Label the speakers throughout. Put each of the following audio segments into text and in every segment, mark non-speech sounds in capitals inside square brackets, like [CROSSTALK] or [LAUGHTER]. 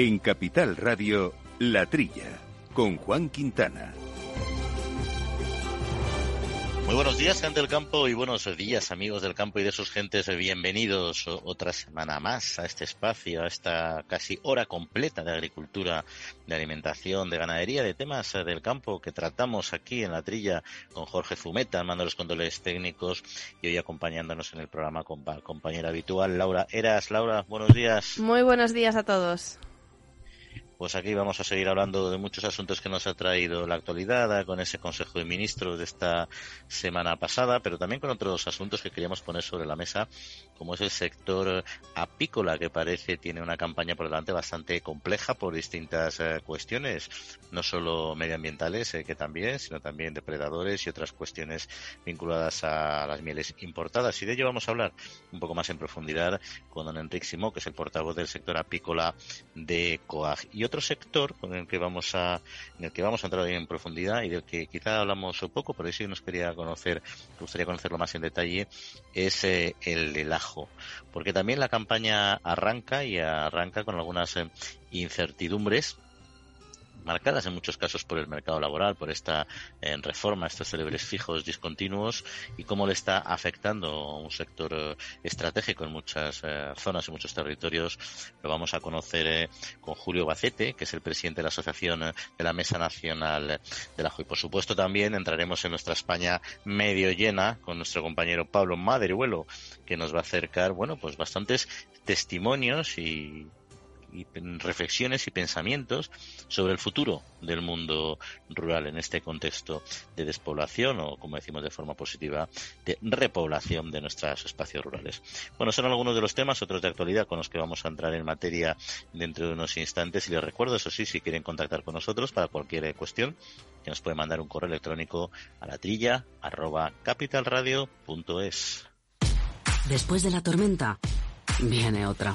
Speaker 1: En Capital Radio, La Trilla, con Juan Quintana.
Speaker 2: Muy buenos días, gente del campo, y buenos días, amigos del campo y de sus gentes. Bienvenidos otra semana más a este espacio, a esta casi hora completa de agricultura, de alimentación, de ganadería, de temas del campo que tratamos aquí en la trilla con Jorge Fumeta, mando los controles técnicos y hoy acompañándonos en el programa con compañera habitual, Laura Eras. Laura, buenos días.
Speaker 3: Muy buenos días a todos.
Speaker 2: Pues aquí vamos a seguir hablando de muchos asuntos que nos ha traído la actualidad con ese Consejo de Ministros de esta semana pasada, pero también con otros asuntos que queríamos poner sobre la mesa, como es el sector apícola, que parece tiene una campaña por delante bastante compleja por distintas eh, cuestiones, no solo medioambientales, eh, que también, sino también depredadores y otras cuestiones vinculadas a las mieles importadas. Y de ello vamos a hablar un poco más en profundidad con don Enrique Simó, que es el portavoz del sector apícola de COAG otro sector con el que vamos a, en el que vamos a entrar en profundidad y del que quizá hablamos un poco, pero sí nos quería conocer, gustaría conocerlo más en detalle, es eh, el del ajo. Porque también la campaña arranca y arranca con algunas eh, incertidumbres marcadas en muchos casos por el mercado laboral, por esta eh, reforma, estos célebres fijos discontinuos y cómo le está afectando a un sector eh, estratégico en muchas eh, zonas y muchos territorios. Lo vamos a conocer con Julio Bacete, que es el presidente de la Asociación de la Mesa Nacional del Ajo. Y por supuesto también entraremos en nuestra España medio llena con nuestro compañero Pablo Madriuelo, que nos va a acercar, bueno, pues bastantes testimonios y y reflexiones y pensamientos sobre el futuro del mundo rural en este contexto de despoblación o, como decimos de forma positiva, de repoblación de nuestros espacios rurales. Bueno, son algunos de los temas, otros de actualidad con los que vamos a entrar en materia dentro de unos instantes y les recuerdo, eso sí, si quieren contactar con nosotros para cualquier cuestión, que nos puede mandar un correo electrónico a la trilla arroba capitalradio.es.
Speaker 4: Después de la tormenta, viene otra.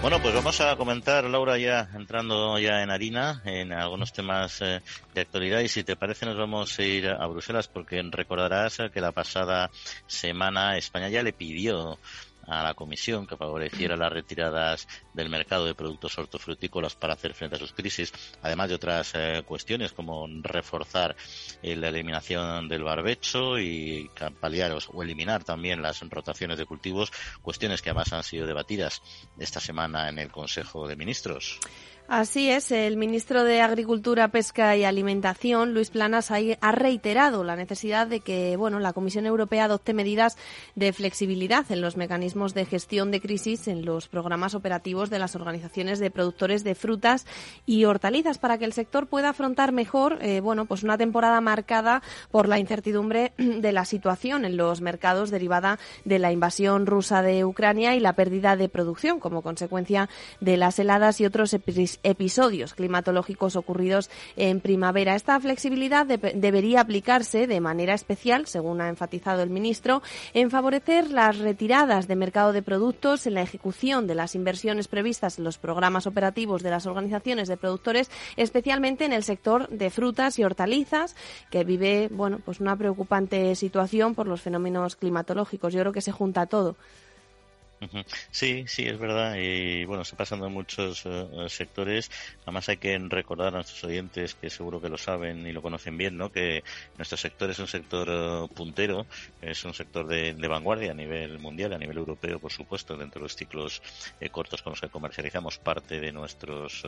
Speaker 2: Bueno, pues vamos a comentar, Laura, ya entrando ya en harina, en algunos temas eh, de actualidad. Y si te parece, nos vamos a ir a Bruselas, porque recordarás que la pasada semana España ya le pidió a la Comisión que favoreciera las retiradas del mercado de productos hortofrutícolas para hacer frente a sus crisis, además de otras eh, cuestiones como reforzar eh, la eliminación del barbecho y paliar o eliminar también las rotaciones de cultivos, cuestiones que además han sido debatidas esta semana en el Consejo de Ministros.
Speaker 3: Así es, el ministro de Agricultura, Pesca y Alimentación, Luis Planas, ha reiterado la necesidad de que bueno, la Comisión Europea adopte medidas de flexibilidad en los mecanismos de gestión de crisis en los programas operativos de las organizaciones de productores de frutas y hortalizas para que el sector pueda afrontar mejor eh, bueno, pues una temporada marcada por la incertidumbre [CLEARS THROAT] de la situación en los mercados derivada de la invasión rusa de Ucrania y la pérdida de producción como consecuencia de las heladas y otros episodios episodios climatológicos ocurridos en primavera. Esta flexibilidad debería aplicarse de manera especial, según ha enfatizado el ministro, en favorecer las retiradas de mercado de productos, en la ejecución de las inversiones previstas en los programas operativos de las organizaciones de productores, especialmente en el sector de frutas y hortalizas, que vive bueno, pues una preocupante situación por los fenómenos climatológicos. Yo creo que se junta todo.
Speaker 2: Sí, sí, es verdad. Y bueno, está pasando en muchos eh, sectores. Además, hay que recordar a nuestros oyentes, que seguro que lo saben y lo conocen bien, ¿no? que nuestro sector es un sector eh, puntero, es un sector de, vanguardia a nivel mundial, a nivel europeo, por supuesto, dentro de los ciclos eh, cortos con los que comercializamos parte de nuestros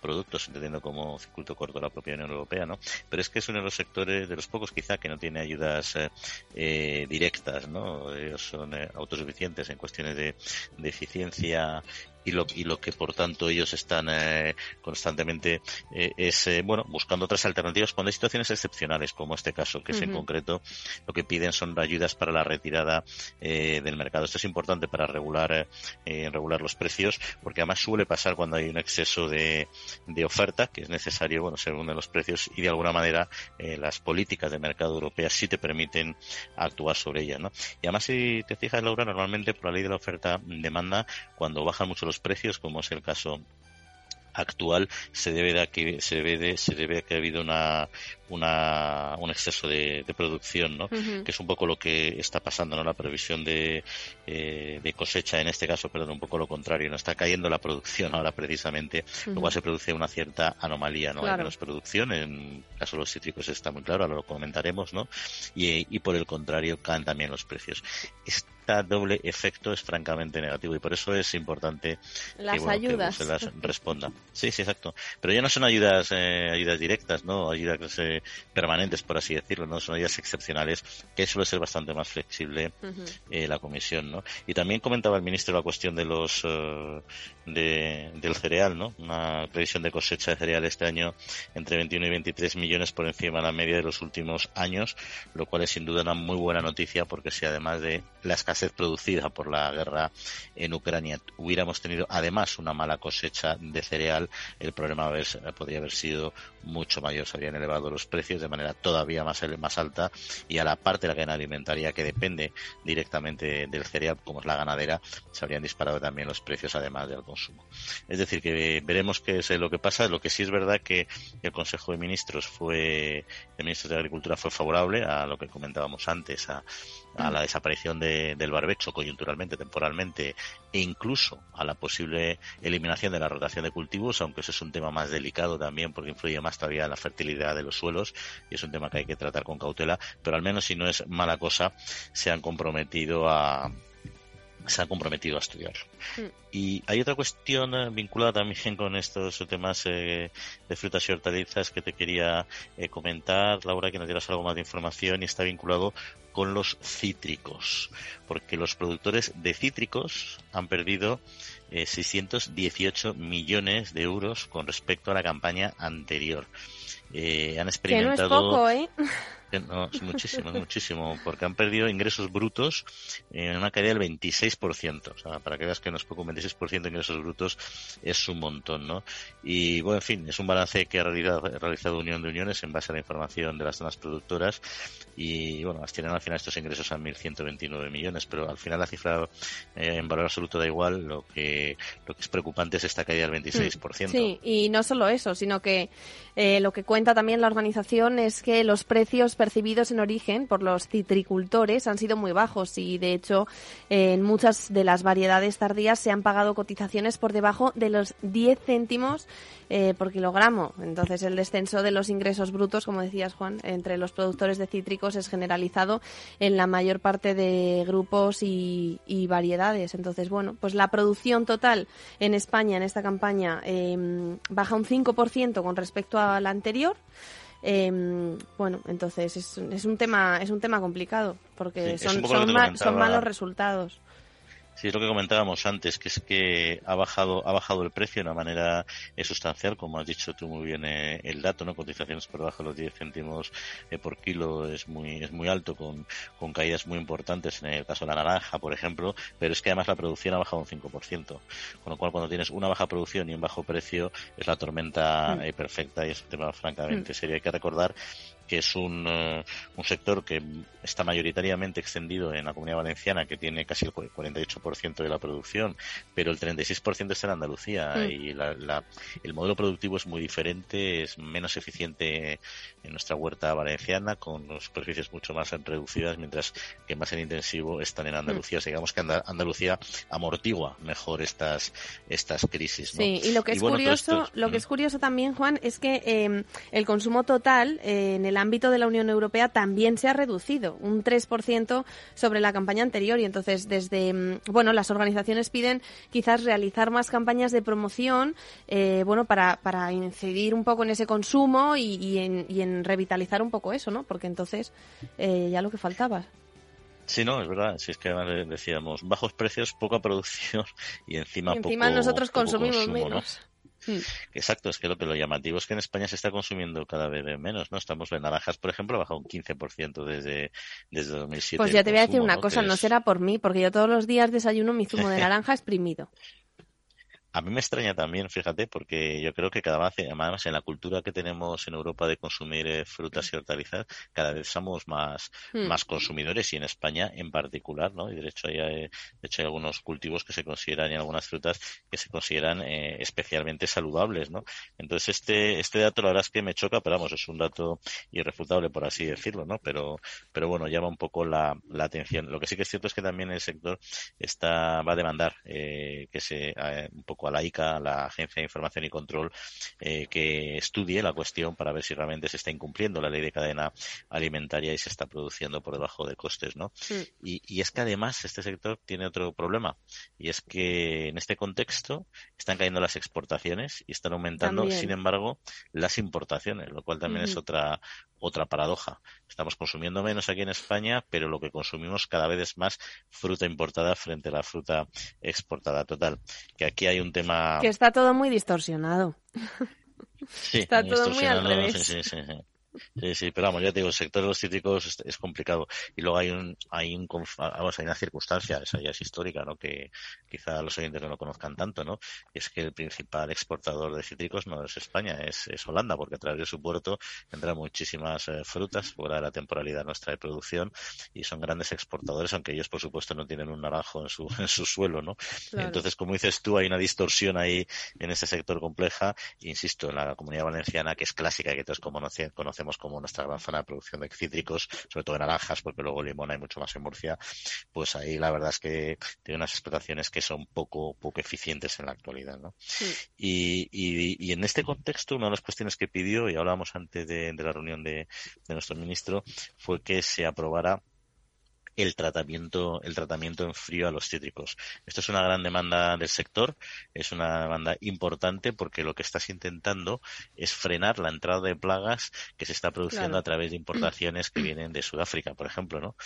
Speaker 2: productos, entendiendo como circuito corto la propia Unión Europea. ¿no? Pero es que es uno de los sectores, de los pocos quizá, que no tiene ayudas directas. ¿no? Ellos son autosuficientes en cuestiones de de, eficiencia y lo, y lo que por tanto ellos están eh, constantemente eh, es eh, bueno buscando otras alternativas cuando hay situaciones excepcionales como este caso que es en concreto lo que piden son ayudas para la retirada del mercado esto es importante para regular regular los precios porque además suele pasar cuando hay un exceso de, de oferta que es necesario bueno según los precios y de alguna manera las políticas de mercado europeas sí te permiten actuar sobre ellas ¿no? y además si te fijas Laura normalmente por la ley de la oferta demanda cuando bajan mucho los precios, como es el caso actual se debe de que se debe de, se debe a que ha habido una, una un exceso de, producción no que es un poco lo que está pasando no la previsión de, eh, de cosecha en este caso perdón un poco lo contrario no está cayendo la producción ahora precisamente lo cual se produce una cierta anomalía no hay menos producción en el caso de los cítricos está muy claro ahora lo comentaremos no y, y por el contrario caen también los precios. Doble efecto es francamente negativo y por eso es importante
Speaker 3: las que, ayudas.
Speaker 2: se las [LAUGHS] responda. Sí, sí, exacto. Pero ya no son ayudas eh, ayudas directas, ¿no? Ayudas eh, permanentes, por así decirlo, ¿no? Son ayudas excepcionales que suele ser bastante más flexible eh, la comisión, ¿no? Y también comentaba el ministro la cuestión de los de, del cereal, ¿no? Una previsión de cosecha de cereal este año entre 21 y 23 millones por encima de la media de los últimos años, lo cual es sin duda una muy buena noticia porque si además de la escasez producida por la guerra en Ucrania hubiéramos tenido además una mala cosecha de cereal, el problema podría haber sido mucho mayor. Se habrían elevado los precios de manera todavía más, más alta y a la parte de la cadena alimentaria que depende directamente del cereal, como es la ganadera, se habrían disparado también los precios además del consumo. Es decir, que veremos qué es lo que pasa. Lo que sí es verdad que el Consejo de Ministros fue, el Ministro de Agricultura fue favorable a lo que comentábamos antes, a, la desaparición del barbecho coyunturalmente, temporalmente, e incluso a la posible eliminación de la rotación de cultivos, aunque eso es un tema más delicado también porque influye más todavía en la fertilidad de los suelos y es un tema que hay que tratar con cautela, pero al menos si no es mala cosa, se han comprometido a, se han comprometido a estudiarlo. Mm. Y hay otra cuestión eh, vinculada también con estos temas eh, de frutas y hortalizas que te quería eh, comentar, Laura, que nos dieras algo más de información y está vinculado con los cítricos, porque los productores de cítricos han perdido 618 millones de euros con respecto a la campaña anterior. han experimentado.
Speaker 3: Que no es poco, ¿eh?
Speaker 2: No, es muchísimo, es muchísimo, porque han perdido ingresos brutos en una caída del 26%. O sea, para que veas que no es poco, un 26% de ingresos brutos es un montón, ¿no? Y bueno, en fin, es un balance que ha realizado, Unión de Uniones en base a la información de las zonas productoras y bueno, tienen al final estos ingresos a 1.129 millones, pero al final la cifra eh, en valor absoluto da igual, lo que, lo que es preocupante es esta caída del 26%.
Speaker 3: Sí, y no solo eso, sino que eh, lo que cuenta también la organización es que los precios percibidos en origen por los citricultores han sido muy bajos y, de hecho, en muchas de las variedades tardías se han pagado cotizaciones por debajo de los 10 céntimos eh, por kilogramo. Entonces, el descenso de los ingresos brutos, como decías, Juan, entre los productores de cítricos es generalizado en la mayor parte de grupos y, variedades. Entonces, bueno, pues la producción total en España en esta campaña em, baja un 5% con respecto a la anterior. Eh, bueno, entonces es, es, un tema es un tema complicado porque son, son malos resultados.
Speaker 2: Sí, es lo que comentábamos antes, que es que ha bajado, ha bajado el precio de una manera eh, sustancial, como has dicho tú muy bien eh, el dato, ¿no? Cotizaciones por debajo de los 10 céntimos eh, por kilo es muy, es muy alto, con, con caídas muy importantes en el caso de la naranja, por ejemplo, pero es que además la producción ha bajado un 5%. Con lo cual, cuando tienes una baja producción y un bajo precio, es la tormenta mm. perfecta y es un tema francamente mm. serio. Hay que recordar que es un, eh, un sector que está mayoritariamente extendido en la comunidad valenciana, que tiene casi el 48% de la producción, pero el 36% está en Andalucía mm. y la, el modelo productivo es muy diferente, es menos eficiente en nuestra huerta valenciana, con superficies mucho más reducidas, mientras que más en intensivo están en Andalucía. Mm. digamos que Andalucía amortigua mejor estas, estas crisis.
Speaker 3: Sí, y lo que es curioso, lo que es curioso también, Juan, es que eh, el consumo total eh, en el el ámbito de la Unión Europea también se ha reducido un 3% sobre la campaña anterior y entonces desde mm, bueno las organizaciones piden quizás realizar más campañas de promoción eh, bueno para, para incidir un poco en ese consumo y, en, revitalizar un poco eso no porque entonces eh, ya lo que faltaba
Speaker 2: Sí, no, es verdad. Si es que decíamos bajos precios, poca producción [LAUGHS] y encima,
Speaker 3: encima nosotros consumimos menos.
Speaker 2: Hmm. Exacto, es que lo que lo llamativo es que en España se está consumiendo cada vez menos, ¿no? Estamos en naranjas, por ejemplo, ha bajado un 15% desde, desde 2007.
Speaker 3: Pues ya te voy a decir una cosa, no será por mí, porque yo todos los días desayuno mi zumo de [LAUGHS] naranja exprimido.
Speaker 2: A mí me extraña también, fíjate, porque yo creo que cada vez, además, en la cultura que tenemos en Europa de consumir eh, frutas y hortalizas, cada vez somos más, hmm. más consumidores y en España en particular, ¿no? Y de hecho hay, de hecho hay algunos cultivos que se consideran y algunas frutas que se consideran eh, especialmente saludables, ¿no? Entonces este, este dato la verdad es que me choca, pero vamos, es un dato irrefutable por así decirlo, ¿no? Pero, pero bueno, llama un poco la, la atención. Lo que sí que es cierto es que también el sector está, va a demandar eh, que se, un poco a la ICA, la Agencia de Información y Control, eh, que estudie la cuestión para ver si realmente se está incumpliendo la ley de cadena alimentaria y se está produciendo por debajo de costes, ¿no? Y, es que además este sector tiene otro problema y es que en este contexto están cayendo las exportaciones y están aumentando, sin embargo, las importaciones, lo cual también es otra otra paradoja. Estamos consumiendo menos aquí en España, pero lo que consumimos cada vez es más fruta importada frente a la fruta exportada. Total, que aquí hay un tema...
Speaker 3: Que está todo muy distorsionado.
Speaker 2: Sí,
Speaker 3: está todo muy al revés.
Speaker 2: Sí, sí, Sí, sí, pero vamos, ya te digo, el sector de los cítricos es, complicado. Y luego hay un, hay un, vamos, hay una circunstancia, esa ya es histórica, ¿no? Que quizá los oyentes no lo conozcan tanto, ¿no? Y es que el principal exportador de cítricos no es España, es, es Holanda, porque a través de su puerto entran muchísimas eh, frutas fuera de la temporalidad nuestra de producción y son grandes exportadores, aunque ellos, por supuesto, no tienen un naranjo en su, [LAUGHS] en su suelo, ¿no? Entonces, como dices tú, hay una distorsión ahí en ese sector compleja. Insisto, en la comunidad valenciana, que es clásica y que todos conocemos como nuestra gran zona de producción de cítricos, sobre todo de naranjas, porque luego limón hay mucho más en Murcia, pues ahí la verdad es que tiene unas explotaciones que son poco, poco eficientes en la actualidad, ¿no? Y, y, en este contexto, una de las cuestiones que pidió, y hablábamos antes de, la reunión de, de nuestro ministro, fue que se aprobara el tratamiento, el tratamiento en frío a los cítricos. Esto es una gran demanda del sector, es una demanda importante porque lo que estás intentando es frenar la entrada de plagas que se está produciendo a través de importaciones que vienen de Sudáfrica, por ejemplo, ¿no?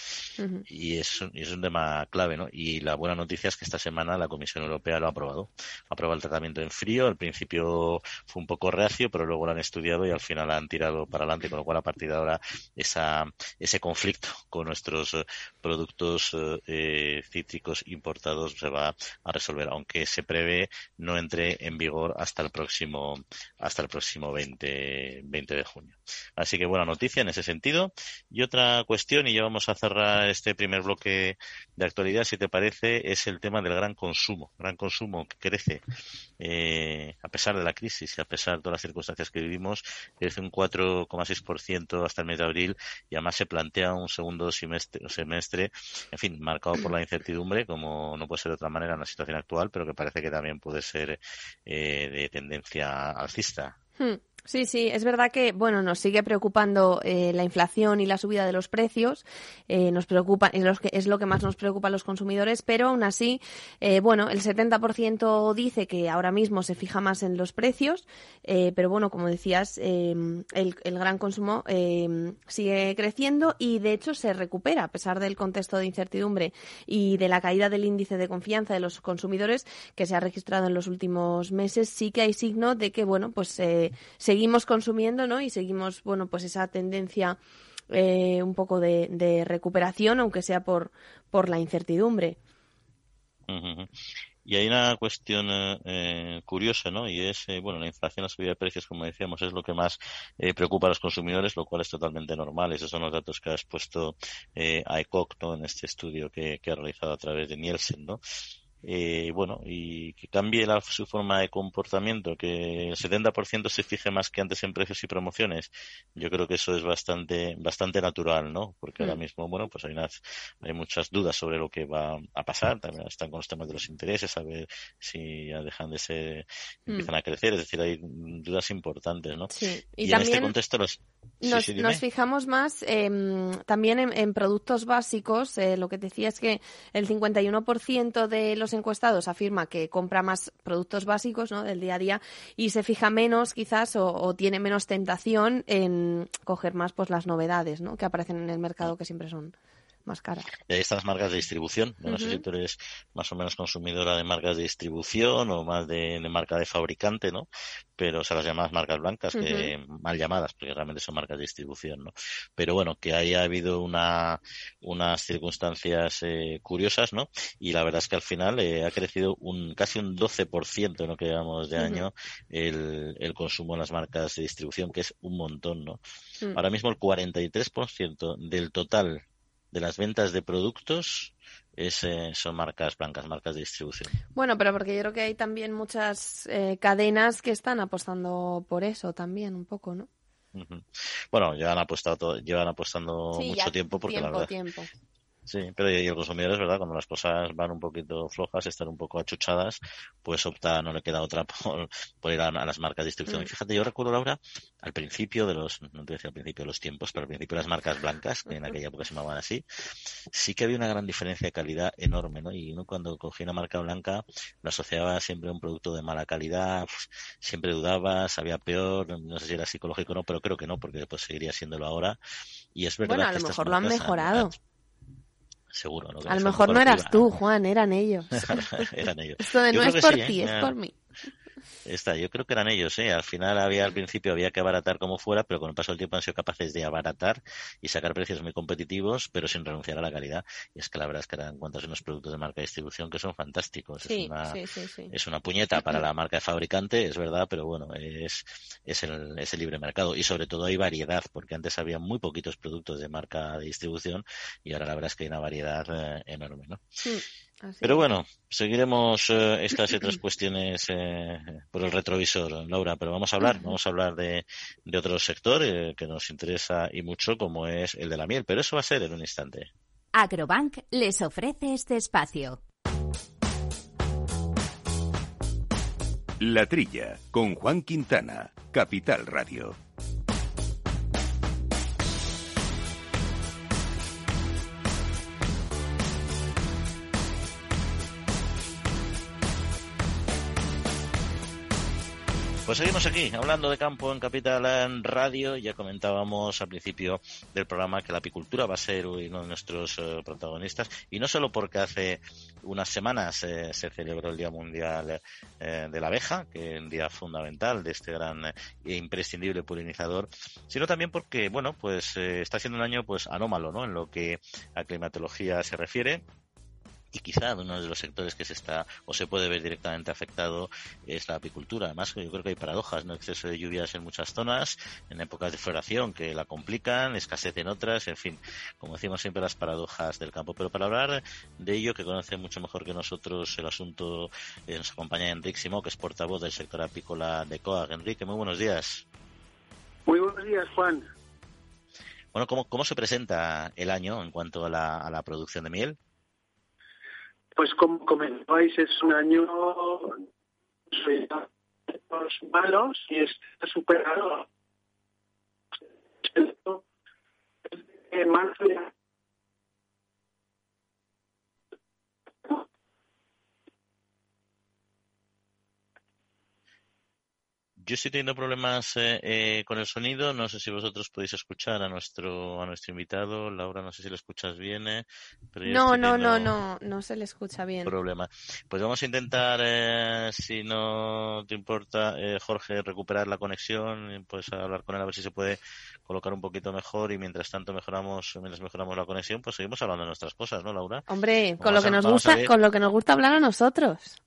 Speaker 2: Y es, es un tema clave, ¿no? Y la buena noticia es que esta semana la Comisión Europea lo ha aprobado. Ha aprobado el tratamiento en frío, al principio fue un poco reacio, pero luego lo han estudiado y al final han tirado para adelante, con lo cual a partir de ahora esa, ese conflicto con nuestros productos eh, cítricos importados se va a resolver, aunque se prevé no entre en vigor hasta el próximo hasta el próximo 20, 20 de junio. Así que buena noticia en ese sentido. Y otra cuestión, y ya vamos a cerrar este primer bloque de actualidad, si te parece, es el tema del gran consumo. Gran consumo que crece eh, a pesar de la crisis y a pesar de todas las circunstancias que vivimos, crece un 4,6% hasta el mes de abril y además se plantea un segundo semestre, semestre en fin, marcado por la incertidumbre, como no puede ser de otra manera en la situación actual, pero que parece que también puede ser eh, de tendencia alcista.
Speaker 3: Hmm. Sí, sí, es verdad que bueno nos sigue preocupando eh, la inflación y la subida de los precios, eh, nos preocupa es lo, que, es lo que más nos preocupa a los consumidores, pero aún así, eh, bueno, el 70% dice que ahora mismo se fija más en los precios, pero bueno, como decías, el, el, gran consumo sigue creciendo y de hecho se recupera a pesar del contexto de incertidumbre y de la caída del índice de confianza de los consumidores que se ha registrado en los últimos meses. Sí que hay signo de que bueno, pues se seguimos consumiendo, ¿no? Y seguimos, bueno, pues esa tendencia eh, un poco de, recuperación, aunque sea por, por la incertidumbre.
Speaker 2: Y hay una cuestión eh, curiosa, ¿no? Y es, eh, bueno, la inflación, la subida de precios, como decíamos, es lo que más preocupa a los consumidores, lo cual es totalmente normal. Esos son los datos que ha expuesto a ECOC. En este estudio que, que, ha realizado a través de Nielsen, ¿no? Eh, bueno, y que cambie la, su forma de comportamiento, que el 70% se fije más que antes en precios y promociones. Yo creo que eso es bastante, bastante natural, ¿no? Porque ahora mm. mismo, bueno, pues hay, unas, hay muchas dudas sobre lo que va a pasar. También están con los temas de los intereses, a ver si ya dejan de ser, mm. empiezan a crecer. Es decir, hay dudas importantes, ¿no?
Speaker 3: Sí.
Speaker 2: Y, en este contexto los,
Speaker 3: nos, nos, fijamos más eh, también en, en, productos básicos. Eh, lo que decía es que el 51% de los encuestados afirma que compra más productos básicos ¿no? del día a día y se fija menos quizás o, tiene menos tentación en coger más pues las novedades ¿no? que aparecen en el mercado que siempre son más caras.
Speaker 2: Y ahí están las marcas de distribución. no sé si tú eres más o menos consumidora de marcas de distribución o más de, marca de fabricante, ¿no? Pero, o sea, las llamadas marcas blancas, que mal llamadas, porque realmente son marcas de distribución, ¿no? Pero bueno, que haya habido una, unas circunstancias eh, curiosas, ¿no? Y la verdad es que al final eh, ha crecido un casi un 12% en lo que llevamos de año el, el consumo en las marcas de distribución, que es un montón, ¿no? Mm. Ahora mismo el 43% del total de las ventas de productos es, eh, son marcas blancas, marcas de distribución.
Speaker 3: Bueno, pero porque yo creo que hay también muchas eh, cadenas que están apostando por eso también, un poco, ¿no?
Speaker 2: Bueno, llevan apostado llevan apostando mucho tiempo porque la verdad
Speaker 3: tiempo.
Speaker 2: Sí, pero y el consumidor es verdad, cuando las cosas van un poquito flojas, están un poco achuchadas, pues opta, no le queda otra [LAUGHS] por, ir a, las marcas de distribución. Y mm. fíjate, yo recuerdo, Laura, al principio de los, no te voy a decir al principio de los tiempos, pero al principio de las marcas blancas, que en aquella época se llamaban así, sí que había una gran diferencia de calidad enorme, ¿no? Y uno cuando cogía una marca blanca lo asociaba siempre a un producto de mala calidad, siempre dudaba, sabía peor, no sé si era psicológico o no, pero creo que no, porque después seguiría siéndolo ahora. Y es verdad
Speaker 3: bueno,
Speaker 2: a
Speaker 3: lo mejor lo han mejorado
Speaker 2: seguro.
Speaker 3: A lo mejor no eras tú, Juan, eran ellos. [LAUGHS]
Speaker 2: eran ellos.
Speaker 3: Esto de no es por ti, ¿eh? es por mí.
Speaker 2: Está, yo creo que eran ellos, ¿eh? Al final había, al principio había que abaratar como fuera, pero con el paso del tiempo han sido capaces de abaratar y sacar precios muy competitivos, pero sin renunciar a la calidad. Y es que la verdad es que eran cuantos unos productos de marca de distribución que son fantásticos. es, una, es una puñeta [LAUGHS] para la marca de fabricante, es verdad, pero bueno, es, es, el, es el libre mercado. Y sobre todo hay variedad, porque antes había muy poquitos productos de marca de distribución y ahora la verdad es que hay una variedad eh, enorme, ¿no? Pero bueno, seguiremos eh, estas y otras cuestiones eh, por el retrovisor, Laura, pero vamos a hablar, vamos a hablar de, de otro sector eh, que nos interesa y mucho, como es el de la miel, pero eso va a ser en un instante.
Speaker 5: Agrobank les ofrece este espacio.
Speaker 1: La Trilla, con Juan Quintana, Capital Radio.
Speaker 2: Pues seguimos aquí, hablando de campo en Capital en Radio. Ya comentábamos al principio del programa que la apicultura va a ser uno de nuestros eh, protagonistas. Y no solo porque hace unas semanas eh, se celebró el Día Mundial eh, de la Abeja, que es un día fundamental de este gran e imprescindible polinizador, sino también porque, bueno, pues está siendo un año pues anómalo, ¿no? En lo que a climatología se refiere y quizá uno de los sectores que se está o se puede ver directamente afectado es la apicultura. Además, yo creo que hay paradojas, ¿no? Exceso de lluvias en muchas zonas, en épocas de floración que la complican, escasez en otras, en fin, como decimos siempre, las paradojas del campo. Pero para hablar de ello, que conoce mucho mejor que nosotros el asunto, eh, nos acompaña Enrique Simó, que es portavoz del sector apícola de COAG. Enrique, muy buenos días.
Speaker 6: Muy buenos días, Juan.
Speaker 2: Bueno, ¿cómo, cómo se presenta el año en cuanto a la, a la producción de miel?
Speaker 6: Pues como comentáis, es un año malos y está superado. Marzo
Speaker 2: Yo estoy teniendo problemas eh, eh, con el sonido. No sé si vosotros podéis escuchar a nuestro a nuestro invitado. Laura, no sé si lo escuchas bien. Eh,
Speaker 3: no, no, no, no, no se le escucha bien.
Speaker 2: Problema. Pues vamos a intentar, si no te importa, Jorge, recuperar la conexión. Pues hablar con él a ver si se puede colocar un poquito mejor y mientras tanto mejoramos, mientras mejoramos la conexión, pues seguimos hablando de nuestras cosas, ¿no, Laura?
Speaker 3: Hombre, con lo que nos gusta, con lo que nos gusta hablar a nosotros.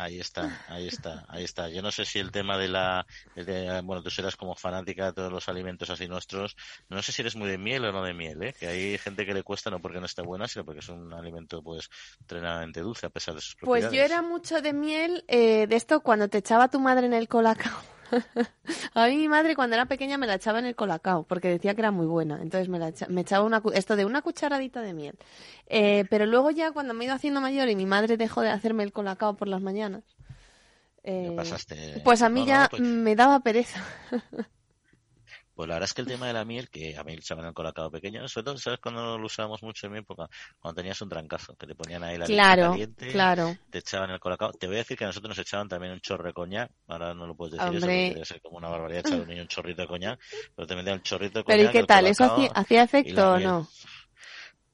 Speaker 2: Ahí está, ahí está, ahí está. Yo no sé si el tema de la, bueno, tú serás como fanática de todos los alimentos así nuestros. No sé si eres muy de miel o no de miel, ¿eh? Que hay gente que le cuesta no porque no esté buena, sino porque es un alimento pues tremendamente dulce a pesar de sus propiedades.
Speaker 3: Pues yo era mucho de miel, eh, de esto cuando te echaba tu madre en el colacao. [LAUGHS] a mí mi madre cuando era pequeña me la echaba en el colacao porque decía que era muy buena. Entonces me, la me echaba una, esto de una cucharadita de miel. Eh, pero luego ya cuando me he ido haciendo mayor y mi madre dejó de hacerme el colacao por las mañanas,
Speaker 2: eh,
Speaker 3: pues a mí ya me daba pereza. [LAUGHS]
Speaker 2: Pues la verdad es que el tema de la miel, que a mí se me han colocado pequeño, sobre todo, ¿sabes cuando lo usábamos mucho en mi época? Cuando tenías un trancazo, que te ponían ahí la
Speaker 3: claro,
Speaker 2: caliente,
Speaker 3: claro.
Speaker 2: te echaban el colacao. Te voy a decir que a nosotros nos echaban también un chorro de coñac, ahora no lo puedes decir eso, porque debe ser como una barbaridad echar un niño un chorrito de coñac, pero te metían un chorrito de coñac.
Speaker 3: Pero ¿y qué tal? ¿Eso hacía, efecto o no?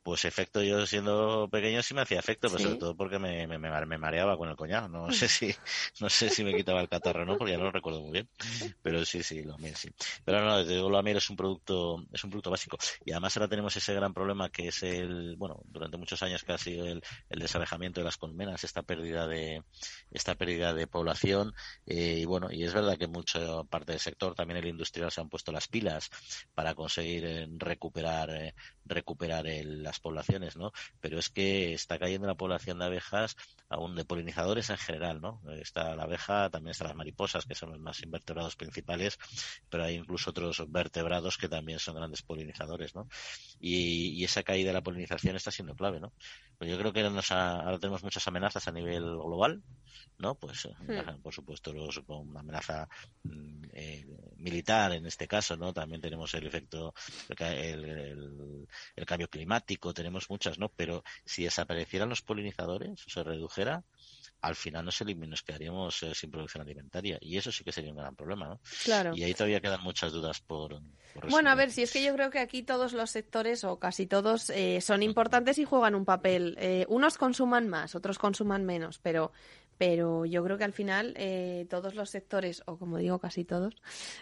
Speaker 2: Pues efecto, yo siendo pequeño sí me hacía efecto, pero sobre todo porque me, me, me, mareaba con el coñac. No sé si, [LAUGHS] no sé si me quitaba el catarro o no, porque ya no lo recuerdo muy bien. Pero sí, sí, lo miel sí. Pero no, desde luego la miel es un producto, es un producto básico. Y además ahora tenemos ese gran problema que es el, bueno, durante muchos años que ha sido el, el desalejamiento de las colmenas, esta pérdida de, esta pérdida de población. Eh, y bueno, y es verdad que mucha parte del sector, también el industrial, se han puesto las pilas para conseguir eh, recuperar, eh, recuperar el, las poblaciones, ¿no? Pero es que está cayendo la población de abejas, aún de polinizadores en general, ¿no? Está la abeja, también están las mariposas, que son los más invertebrados principales, pero hay incluso otros vertebrados que también son grandes polinizadores, ¿no? Y, esa caída de la polinización está siendo clave, ¿no? Pues yo creo que nos ahora tenemos muchas amenazas a nivel global, ¿no? Pues, eh, hmm. por supuesto, los, una amenaza mm, eh, militar en este caso, ¿no? También tenemos el efecto, el, el, cambio climático, tenemos muchas, ¿no? Pero si desaparecieran los polinizadores, o se redujera, al final nos, nos quedaríamos eh, sin producción alimentaria y eso sí que sería un gran problema, ¿no?
Speaker 3: Claro.
Speaker 2: Y ahí todavía quedan muchas dudas por,
Speaker 3: bueno, a ver, si es que yo creo que aquí todos los sectores o casi todos eh, son importantes y juegan un papel. Eh, unos consuman más, otros consuman menos, pero pero yo creo que al final eh, todos los sectores, o como digo, casi todos,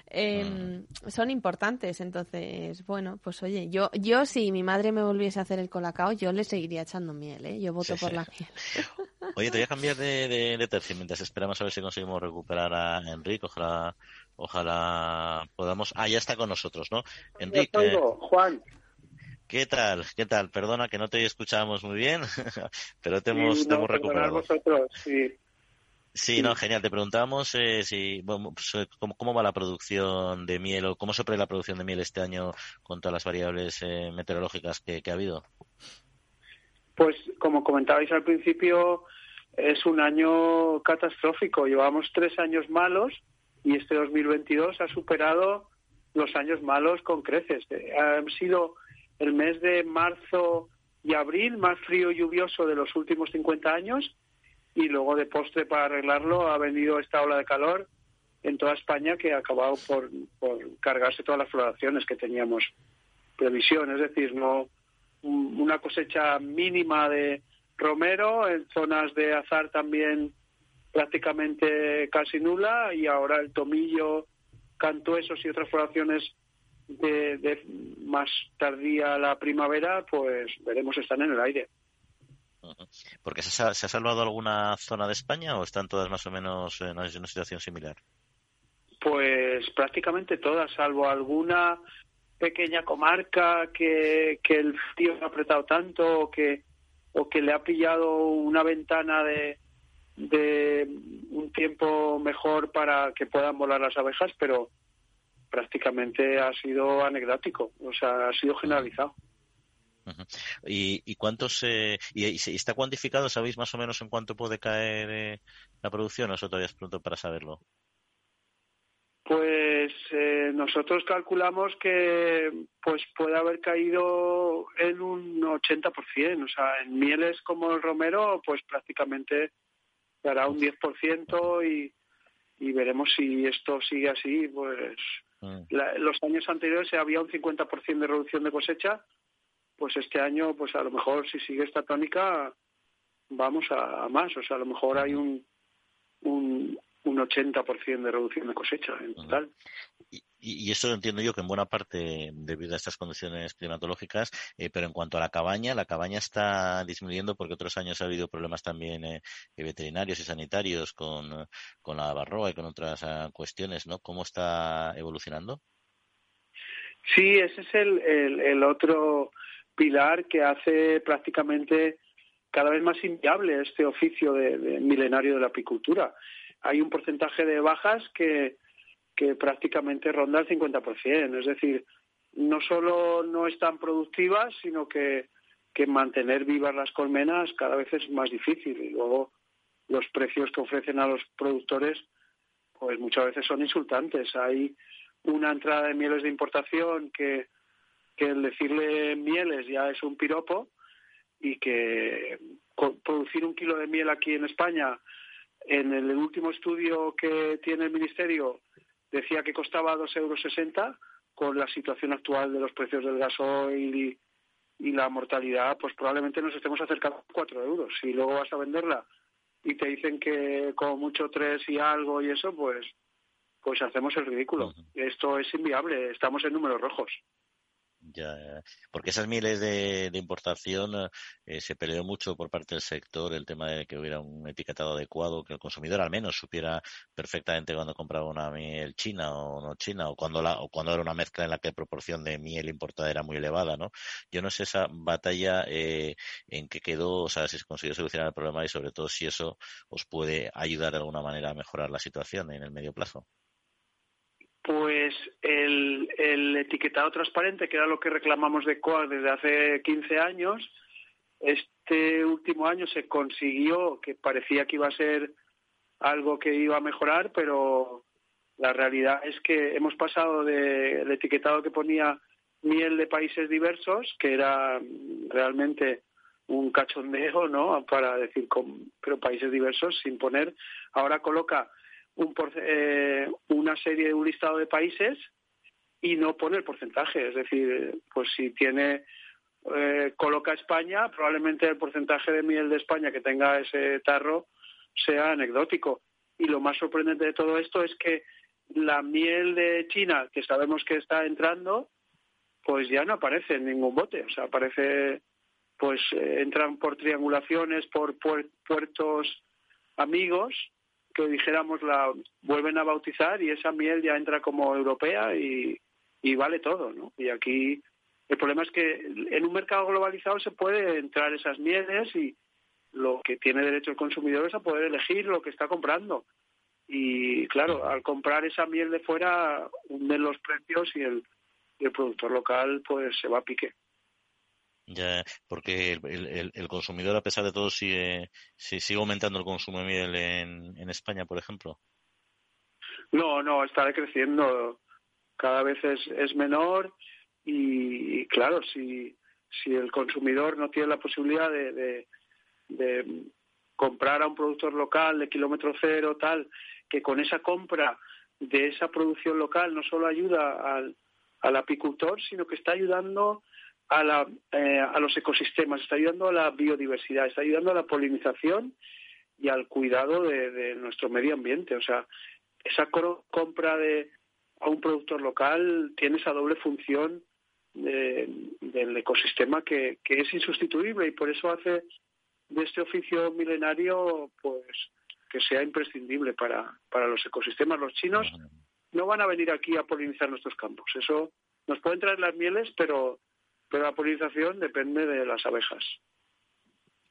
Speaker 3: em, mm. son importantes. Entonces, bueno, pues oye, yo, yo si mi madre me volviese a hacer el colacao, yo le seguiría echando miel, ¿eh? Yo voto por la miel. [LAUGHS]
Speaker 2: Oye, te voy a cambiar de, de, de tercio mientras esperamos a ver si conseguimos recuperar a Enrique. Ojalá, ojalá podamos. Ah, ya está con nosotros, ¿no?
Speaker 6: Enrique. Juan.
Speaker 2: ¿Qué tal? ¿Qué tal? Perdona que no te escuchábamos muy bien, [LAUGHS] pero te hemos, te hemos recuperado.
Speaker 6: sí.
Speaker 2: Sí, no, genial. Te preguntábamos eh, si, pues, eh, cómo, va la producción de miel o cómo se la producción de miel este año con todas las variables eh, meteorológicas que, ha habido.
Speaker 6: Pues como comentabais al principio, es un año catastrófico. Llevamos tres años malos y este 2022 ha superado los años malos con creces. Han sido el mes de marzo y abril más frío y lluvioso de los últimos 50 años y luego de postre para arreglarlo ha venido esta ola de calor en toda España que ha acabado por, cargarse todas las floraciones que teníamos previsión, es decir, no una cosecha mínima de romero, en zonas de azar también prácticamente casi nula y ahora el tomillo, cantuesos y otras floraciones de, de más tardía la primavera, pues veremos están en el aire.
Speaker 2: Porque se ha, salvado alguna zona de España o están todas más o menos en una situación similar?
Speaker 6: Pues prácticamente todas, salvo alguna pequeña comarca que, el frío ha apretado tanto o que, o que le ha pillado una ventana de, de un tiempo mejor para que puedan volar las abejas, pero prácticamente ha sido anecdótico, o sea, ha sido generalizado.
Speaker 2: ¿Y, y cuántos eh, y, está cuantificado? ¿Sabéis más o menos en cuánto puede caer eh, la producción? ¿O eso todavía es pronto para saberlo?
Speaker 6: Pues eh, nosotros calculamos que pues puede haber caído en un 80%, o sea, en mieles como el romero, pues prácticamente dará un 10% y, y veremos si esto sigue así, pues mm. los años anteriores había un 50% de reducción de cosecha pues este año, pues a lo mejor si sigue esta tónica, vamos a, más. O sea, a lo mejor hay un, un, un 80% de reducción de cosecha en total.
Speaker 2: Y, y, eso entiendo yo que en buena parte debido a estas condiciones climatológicas, eh, pero en cuanto a la cabaña, la cabaña está disminuyendo porque otros años ha habido problemas también eh, veterinarios y sanitarios con, con la barroa y con otras ah, cuestiones, ¿no? ¿Cómo está evolucionando?
Speaker 6: Sí, ese es el, el, el otro pilar que hace prácticamente cada vez más inviable este oficio de, milenario de la apicultura. Hay un porcentaje de bajas que, prácticamente ronda el 50%, es decir, no solo no están productivas, sino que, que mantener vivas las colmenas cada vez es más difícil y luego los precios que ofrecen a los productores pues muchas veces son insultantes. Hay una entrada de mieles de importación que que el decirle mieles ya es un piropo y que producir un kilo de miel aquí en España, en el último estudio que tiene el Ministerio, decía que costaba dos euros sesenta con la situación actual de los precios del gasoil y, y la mortalidad, pues probablemente nos estemos acercando a 4 euros. Si luego vas a venderla y te dicen que como mucho 3 y algo y eso, pues pues hacemos el ridículo. Esto es inviable, estamos en números rojos.
Speaker 2: Ya, porque esas miles de, importación eh, se peleó mucho por parte del sector el tema de que hubiera un etiquetado adecuado, que el consumidor al menos supiera perfectamente cuando compraba una miel china o no china, o cuando, la, o cuando era una mezcla en la que la proporción de miel importada era muy elevada, ¿no? Yo no sé esa batalla eh, en que quedó, o sea, si se consiguió solucionar el problema y sobre todo si eso os puede ayudar de alguna manera a mejorar la situación en el medio plazo.
Speaker 6: Pues el, etiquetado transparente, que era lo que reclamamos de COA desde hace 15 años, este último año se consiguió, que parecía que iba a ser algo que iba a mejorar, pero la realidad es que hemos pasado del etiquetado que ponía miel de países diversos, que era realmente un cachondeo, ¿no? Para decir, pero países diversos sin poner, ahora coloca un eh, una serie un listado de países y no pone el porcentaje. Es decir, pues si tiene eh, coloca España, probablemente el porcentaje de miel de España que tenga ese tarro sea anecdótico. Y lo más sorprendente de todo esto es que la miel de China, que sabemos que está entrando, pues ya no aparece en ningún bote. O sea, aparece, pues eh, entran por triangulaciones, por puertos amigos que dijéramos la vuelven a bautizar y esa miel ya entra como europea y, vale todo, ¿no? Y aquí el problema es que en un mercado globalizado se puede entrar esas mieles y lo que tiene derecho el consumidor es a poder elegir lo que está comprando. Y claro, al comprar esa miel de fuera hunden los precios y el, y el productor local pues se va a pique.
Speaker 2: Ya, porque el, el, consumidor, a pesar de todo, sigue, sigue aumentando el consumo de miel en, en España, por ejemplo.
Speaker 6: No, no, está decreciendo. Cada vez es, es menor y, claro, si, si el consumidor no tiene la posibilidad de, de, de comprar a un productor local de kilómetro cero, tal, que con esa compra de esa producción local no solo ayuda al, al apicultor, sino que está ayudando a, la, eh, a los ecosistemas, está ayudando a la biodiversidad, está ayudando a la polinización y al cuidado de, nuestro medio ambiente. O sea, esa compra de a un productor local tiene esa doble función del ecosistema que, que es insustituible y por eso hace de este oficio milenario pues que sea imprescindible para, para los ecosistemas. Los chinos no van a venir aquí a polinizar nuestros campos. Eso nos pueden traer las mieles, pero pero la polinización depende de las abejas.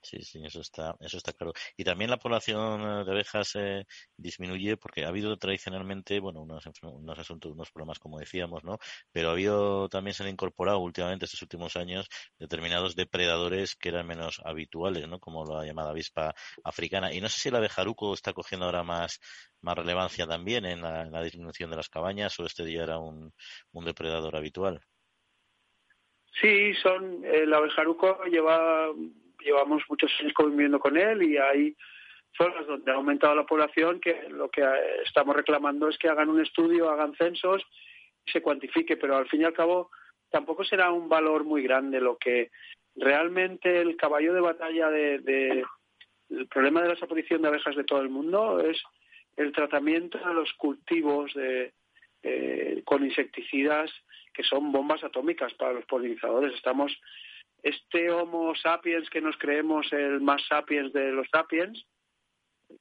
Speaker 2: Sí, sí, eso está, eso está claro. Y también la población eh, de abejas eh, disminuye porque ha habido tradicionalmente, bueno, unos, unos asuntos, unos problemas, como decíamos, ¿no? Pero ha habido, también se han incorporado últimamente, estos últimos años, determinados depredadores que eran menos habituales, ¿no? Como la llamada avispa africana. Y no sé si la abejaruco está cogiendo ahora más, más relevancia también en la, en la disminución de las cabañas o este día era un, un depredador habitual.
Speaker 6: Sí, son el abejaruco lleva llevamos muchos años conviviendo con él y hay zonas donde ha aumentado la población que lo que estamos reclamando es que hagan un estudio, hagan censos y se cuantifique, pero al fin y al cabo tampoco será un valor muy grande lo que realmente el caballo de batalla de, el problema de la desaparición de abejas de todo el mundo es el tratamiento de los cultivos de, eh, con insecticidas que son bombas atómicas para los polinizadores. Estamos, este Homo sapiens que nos creemos el más sapiens de los sapiens,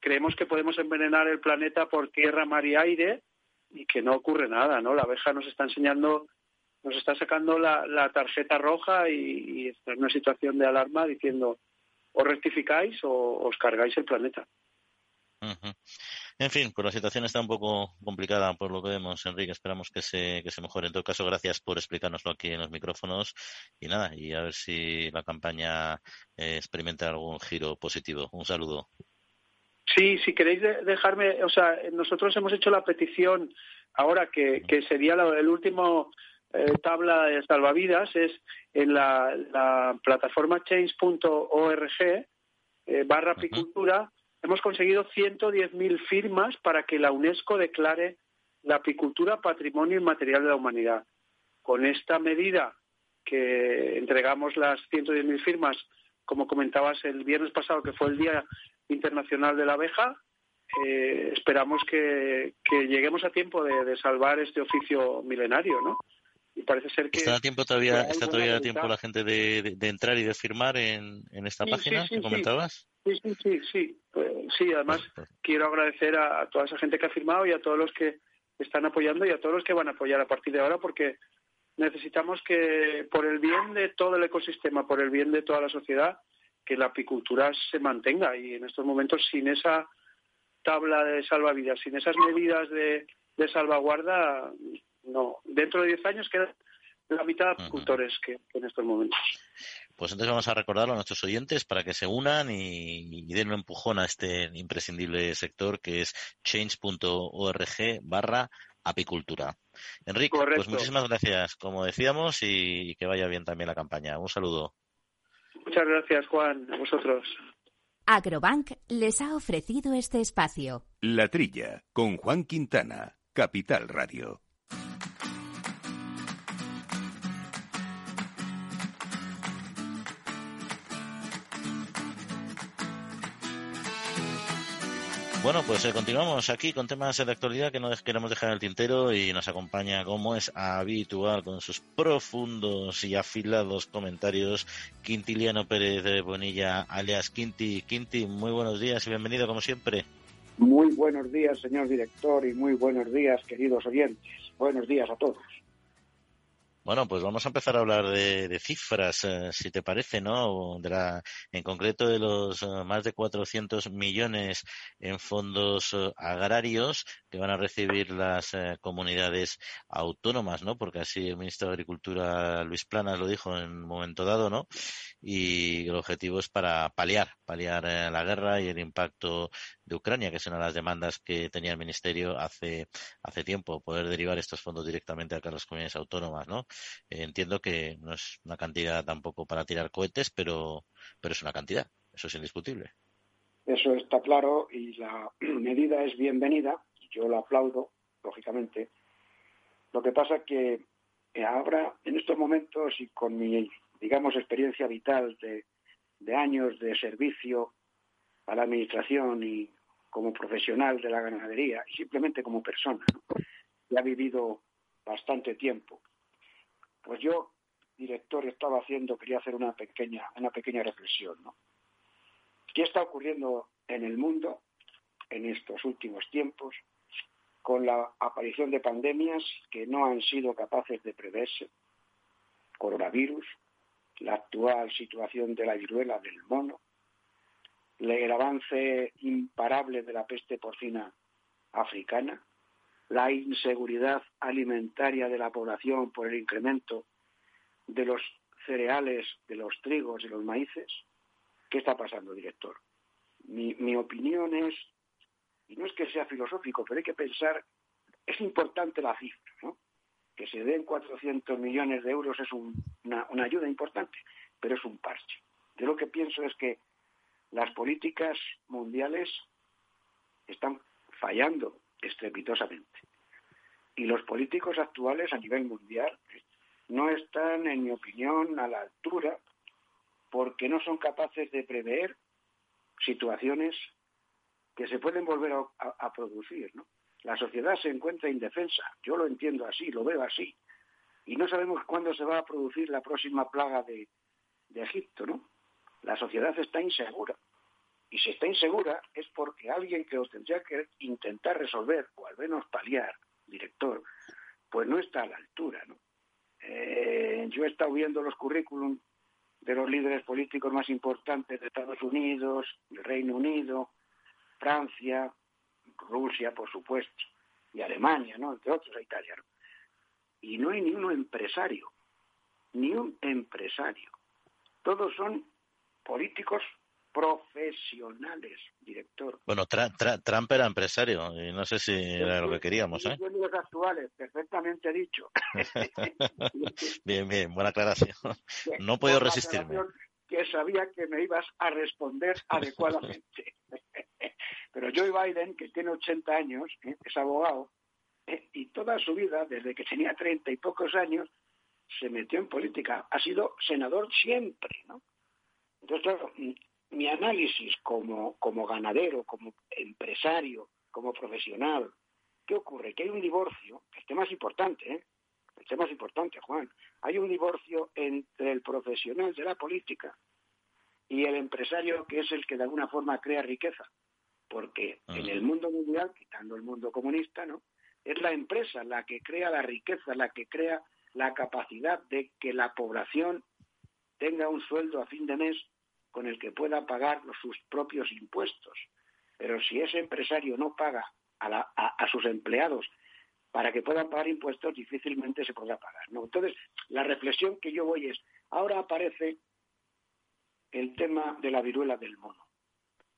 Speaker 6: creemos que podemos envenenar el planeta por tierra, mar y aire y que no ocurre nada, ¿no? La abeja nos está enseñando, nos está sacando la, tarjeta roja y, está en una situación de alarma diciendo o rectificáis o os cargáis el planeta.
Speaker 2: En fin, pues la situación está un poco complicada por lo que vemos, Enrique. Esperamos que se, que se mejore. En todo caso, gracias por explicárnoslo aquí en los micrófonos. Y nada, y a ver si la campaña eh, experimenta algún giro positivo. Un saludo.
Speaker 6: Sí, si queréis dejarme, o sea, nosotros hemos hecho la petición ahora que, que sería el último eh, tabla de salvavidas, es en la, plataforma change.org eh, barra apicultura hemos conseguido 110.000 firmas para que la UNESCO declare la apicultura patrimonio inmaterial de la humanidad. Con esta medida que entregamos las 110.000 firmas, como comentabas el viernes pasado, que fue el Día Internacional de la Abeja. Eh, esperamos que, lleguemos a tiempo de, salvar este oficio milenario, ¿no? Y parece ser que...
Speaker 2: ¿Está a tiempo todavía, está todavía a tiempo la gente de, entrar y de firmar en, esta página que comentabas?
Speaker 6: Sí, sí, sí, sí. Sí, además [LAUGHS] quiero agradecer a, toda esa gente que ha firmado y a todos los que están apoyando y a todos los que van a apoyar a partir de ahora porque necesitamos que, por el bien de todo el ecosistema, por el bien de toda la sociedad, que la apicultura se mantenga y en estos momentos sin esa tabla de salvavidas, sin esas medidas de, salvaguarda, no. Dentro de 10 años queda la mitad de apicultores que en estos momentos.
Speaker 2: Pues entonces vamos a recordarlo a nuestros oyentes para que se unan y, den un empujón a este imprescindible sector que es change.org barra apicultura. Enrique, pues muchísimas gracias, como decíamos, y, que vaya bien también la campaña. Un saludo.
Speaker 6: Muchas gracias, Juan, a vosotros.
Speaker 5: Agrobank les ha ofrecido este espacio.
Speaker 1: La Trilla, con Juan Quintana, Capital Radio.
Speaker 2: Bueno, pues eh, continuamos aquí con temas de actualidad que no queremos dejar en el tintero y nos acompaña, como es habitual, con sus profundos y afilados comentarios, Quintiliano Pérez de Bonilla, alias Quinti. Quinti, muy buenos días y bienvenido como siempre.
Speaker 7: Muy buenos días, señor director, y muy buenos días, queridos oyentes. Buenos días a todos.
Speaker 2: Bueno, pues vamos a empezar a hablar de, cifras, eh, si te parece, ¿no? De en concreto de los eh, más de 400 millones en fondos eh, agrarios que van a recibir las comunidades autónomas, ¿no? Porque así el ministro de Agricultura, Luis Planas, lo dijo en un momento dado, ¿no? Y el objetivo es para paliar, paliar la guerra y el impacto de Ucrania, que es una de las demandas que tenía el ministerio hace, hace tiempo, poder derivar estos fondos directamente a las comunidades autónomas, ¿no? Eh, entiendo que no es una cantidad tampoco para tirar cohetes, pero, pero es una cantidad, eso es indiscutible.
Speaker 7: Eso está claro y la [CLEARS THROAT] medida es bienvenida, yo la aplaudo, lógicamente. Lo que pasa que eh, ahora, en estos momentos y con mi, digamos, experiencia vital de, de años de servicio a la administración y como profesional de la ganadería y simplemente como persona, que ha vivido bastante tiempo pues yo, director, estaba haciendo, quería hacer una pequeña, una pequeña reflexión, ¿no? ¿Qué está ocurriendo en el mundo en estos últimos tiempos con la aparición de pandemias que no han sido capaces de preverse? Coronavirus, la actual situación de la viruela del mono, el avance imparable de la peste porcina africana, la inseguridad alimentaria de la población por el incremento de los cereales, de los trigos y los maíces. ¿Qué está pasando, director? Mi, opinión es, y no es que sea filosófico, pero hay que pensar, es importante la cifra, ¿no? Que se den 400 millones de euros es una, una ayuda importante, pero es un parche. Yo lo que pienso es que las políticas mundiales están fallando estrepitosamente. Y los políticos actuales a nivel mundial no están, en mi opinión, a la altura porque no son capaces de prever situaciones que se pueden volver a, producir. La sociedad se encuentra indefensa, yo lo entiendo así, lo veo así, y no sabemos cuándo se va a producir la próxima plaga de Egipto. ¿no? La sociedad está insegura. Y si está insegura es porque alguien que lo tendría que intentar resolver o al menos paliar, director, pues no está a la altura. Eh, yo he estado viendo los currículum de los líderes políticos más importantes de Estados Unidos, Reino Unido, Francia, Rusia, por supuesto, y Alemania, ¿no? entre otros, a Italia. Y no hay ni uno empresario, ni un empresario. Todos son políticos profesionales, director.
Speaker 2: Bueno, Trump era empresario y no sé si era lo que queríamos, ¿eh?
Speaker 7: Actuales, perfectamente dicho. [LAUGHS]
Speaker 2: bien, bien, buena aclaración. [LAUGHS] No puedo resistirme.
Speaker 7: Que sabía que me ibas a responder [LAUGHS] adecuadamente. Pero Joe Biden, que tiene 80 años, ¿eh? es abogado, ¿eh? y toda su vida, desde que tenía 30 y pocos años, se metió en política, ha sido senador siempre, ¿no? Entonces, claro, mi análisis como, como ganadero, como empresario, como profesional, ¿qué ocurre? Que hay un divorcio, el tema es importante, ¿eh? El tema es importante, Juan. Hay un divorcio entre el profesional de la política y el empresario que es el que de alguna forma crea riqueza. Porque en el mundo mundial, quitando el mundo comunista, ¿no? Es la empresa la que crea la riqueza, la que crea la capacidad de que la población tenga un sueldo a fin de mes con el que pueda pagar sus propios impuestos. Pero si ese empresario no paga a, sus empleados para que puedan pagar impuestos, difícilmente se podrá pagar. ¿no? Entonces, la reflexión que yo voy es, ahora aparece el tema de la viruela del mono.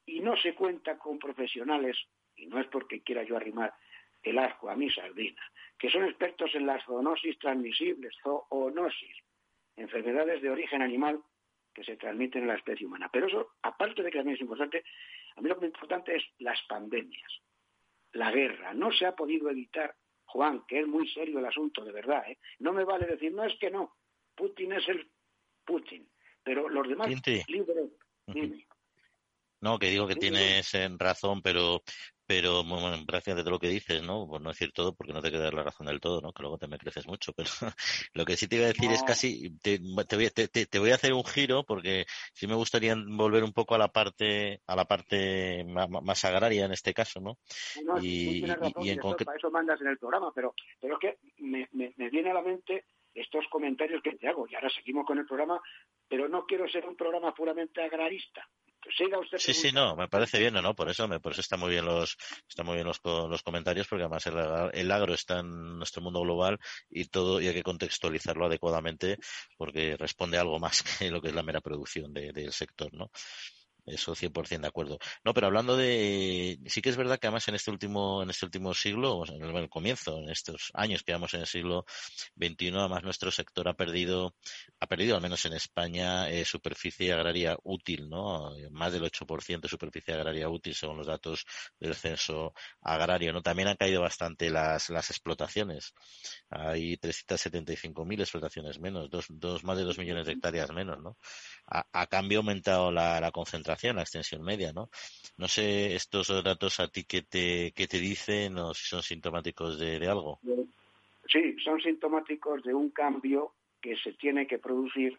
Speaker 7: Y no se cuenta con profesionales, y no es porque quiera yo arrimar el asco a mi sardina, que son expertos en las zoonosis transmisibles, zoonosis, enfermedades de origen animal que se transmiten en la especie humana. Pero eso, aparte de que también es importante, a mí lo que es importante es las pandemias, la guerra. No se ha podido evitar, Juan, que es muy serio el asunto, de verdad. ¿eh? No me vale decir, no es que no, Putin es el Putin, pero los demás libres,
Speaker 2: No, que digo que tienes razón, pero pero bueno, gracias de todo lo que dices, ¿no? Por no decir todo, porque no te queda la razón del todo, ¿no? Que luego te me creces mucho, pero [LAUGHS] lo que sí te iba a decir es casi, te, voy, te, te, voy a hacer un giro, porque sí me gustaría volver un poco a la parte, a la parte más, agraria en este caso, ¿no?
Speaker 7: y, y, en concreto... Para eso mandas en el programa, pero, pero es que me, me, me viene a la mente estos comentarios que te hago, y ahora seguimos con el programa, pero no quiero ser un programa puramente agrarista.
Speaker 2: Sí, sí, no, me parece bien, ¿no? Por eso, me, por eso están muy bien los, están muy bien los, los comentarios, porque además el, agro está en nuestro mundo global y todo, y hay que contextualizarlo adecuadamente, porque responde a algo más [LAUGHS] que lo que es la mera producción del sector, ¿no? Eso 100% de acuerdo. No, pero hablando de, sí que es verdad que además en este último, en este último siglo, en el, comienzo, en estos años que vamos en el siglo XXI, además nuestro sector ha perdido, ha perdido al menos en España eh, superficie agraria útil, ¿no? Más del 8% de superficie agraria útil según los datos del censo agrario, ¿no? También han caído bastante las, las explotaciones. Hay 375.000 explotaciones menos, dos, dos, más de dos millones de hectáreas menos, ¿no? A, cambio ha aumentado la, la concentración la extensión media, ¿no? No sé estos datos a ti qué te, qué te dicen o si son sintomáticos de, algo.
Speaker 7: Sí, son sintomáticos de un cambio que se tiene que producir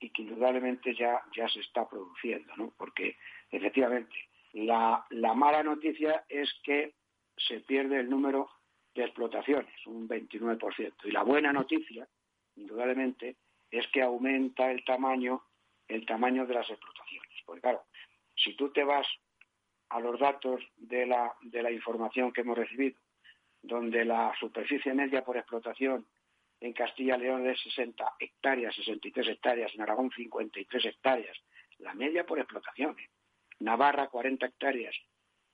Speaker 7: y que indudablemente ya, ya se está produciendo, ¿no? Porque efectivamente la, la mala noticia es que se pierde el número de explotaciones, un 29%. Y la buena noticia, indudablemente, es que aumenta el tamaño, el tamaño de las explotaciones. Porque claro, si tú te vas a los datos de la, de la información que hemos recibido, donde la superficie media por explotación en Castilla y León es 60 hectáreas, 63 hectáreas, en Aragón 53 hectáreas, la media por explotación. ¿eh? Navarra 40 hectáreas.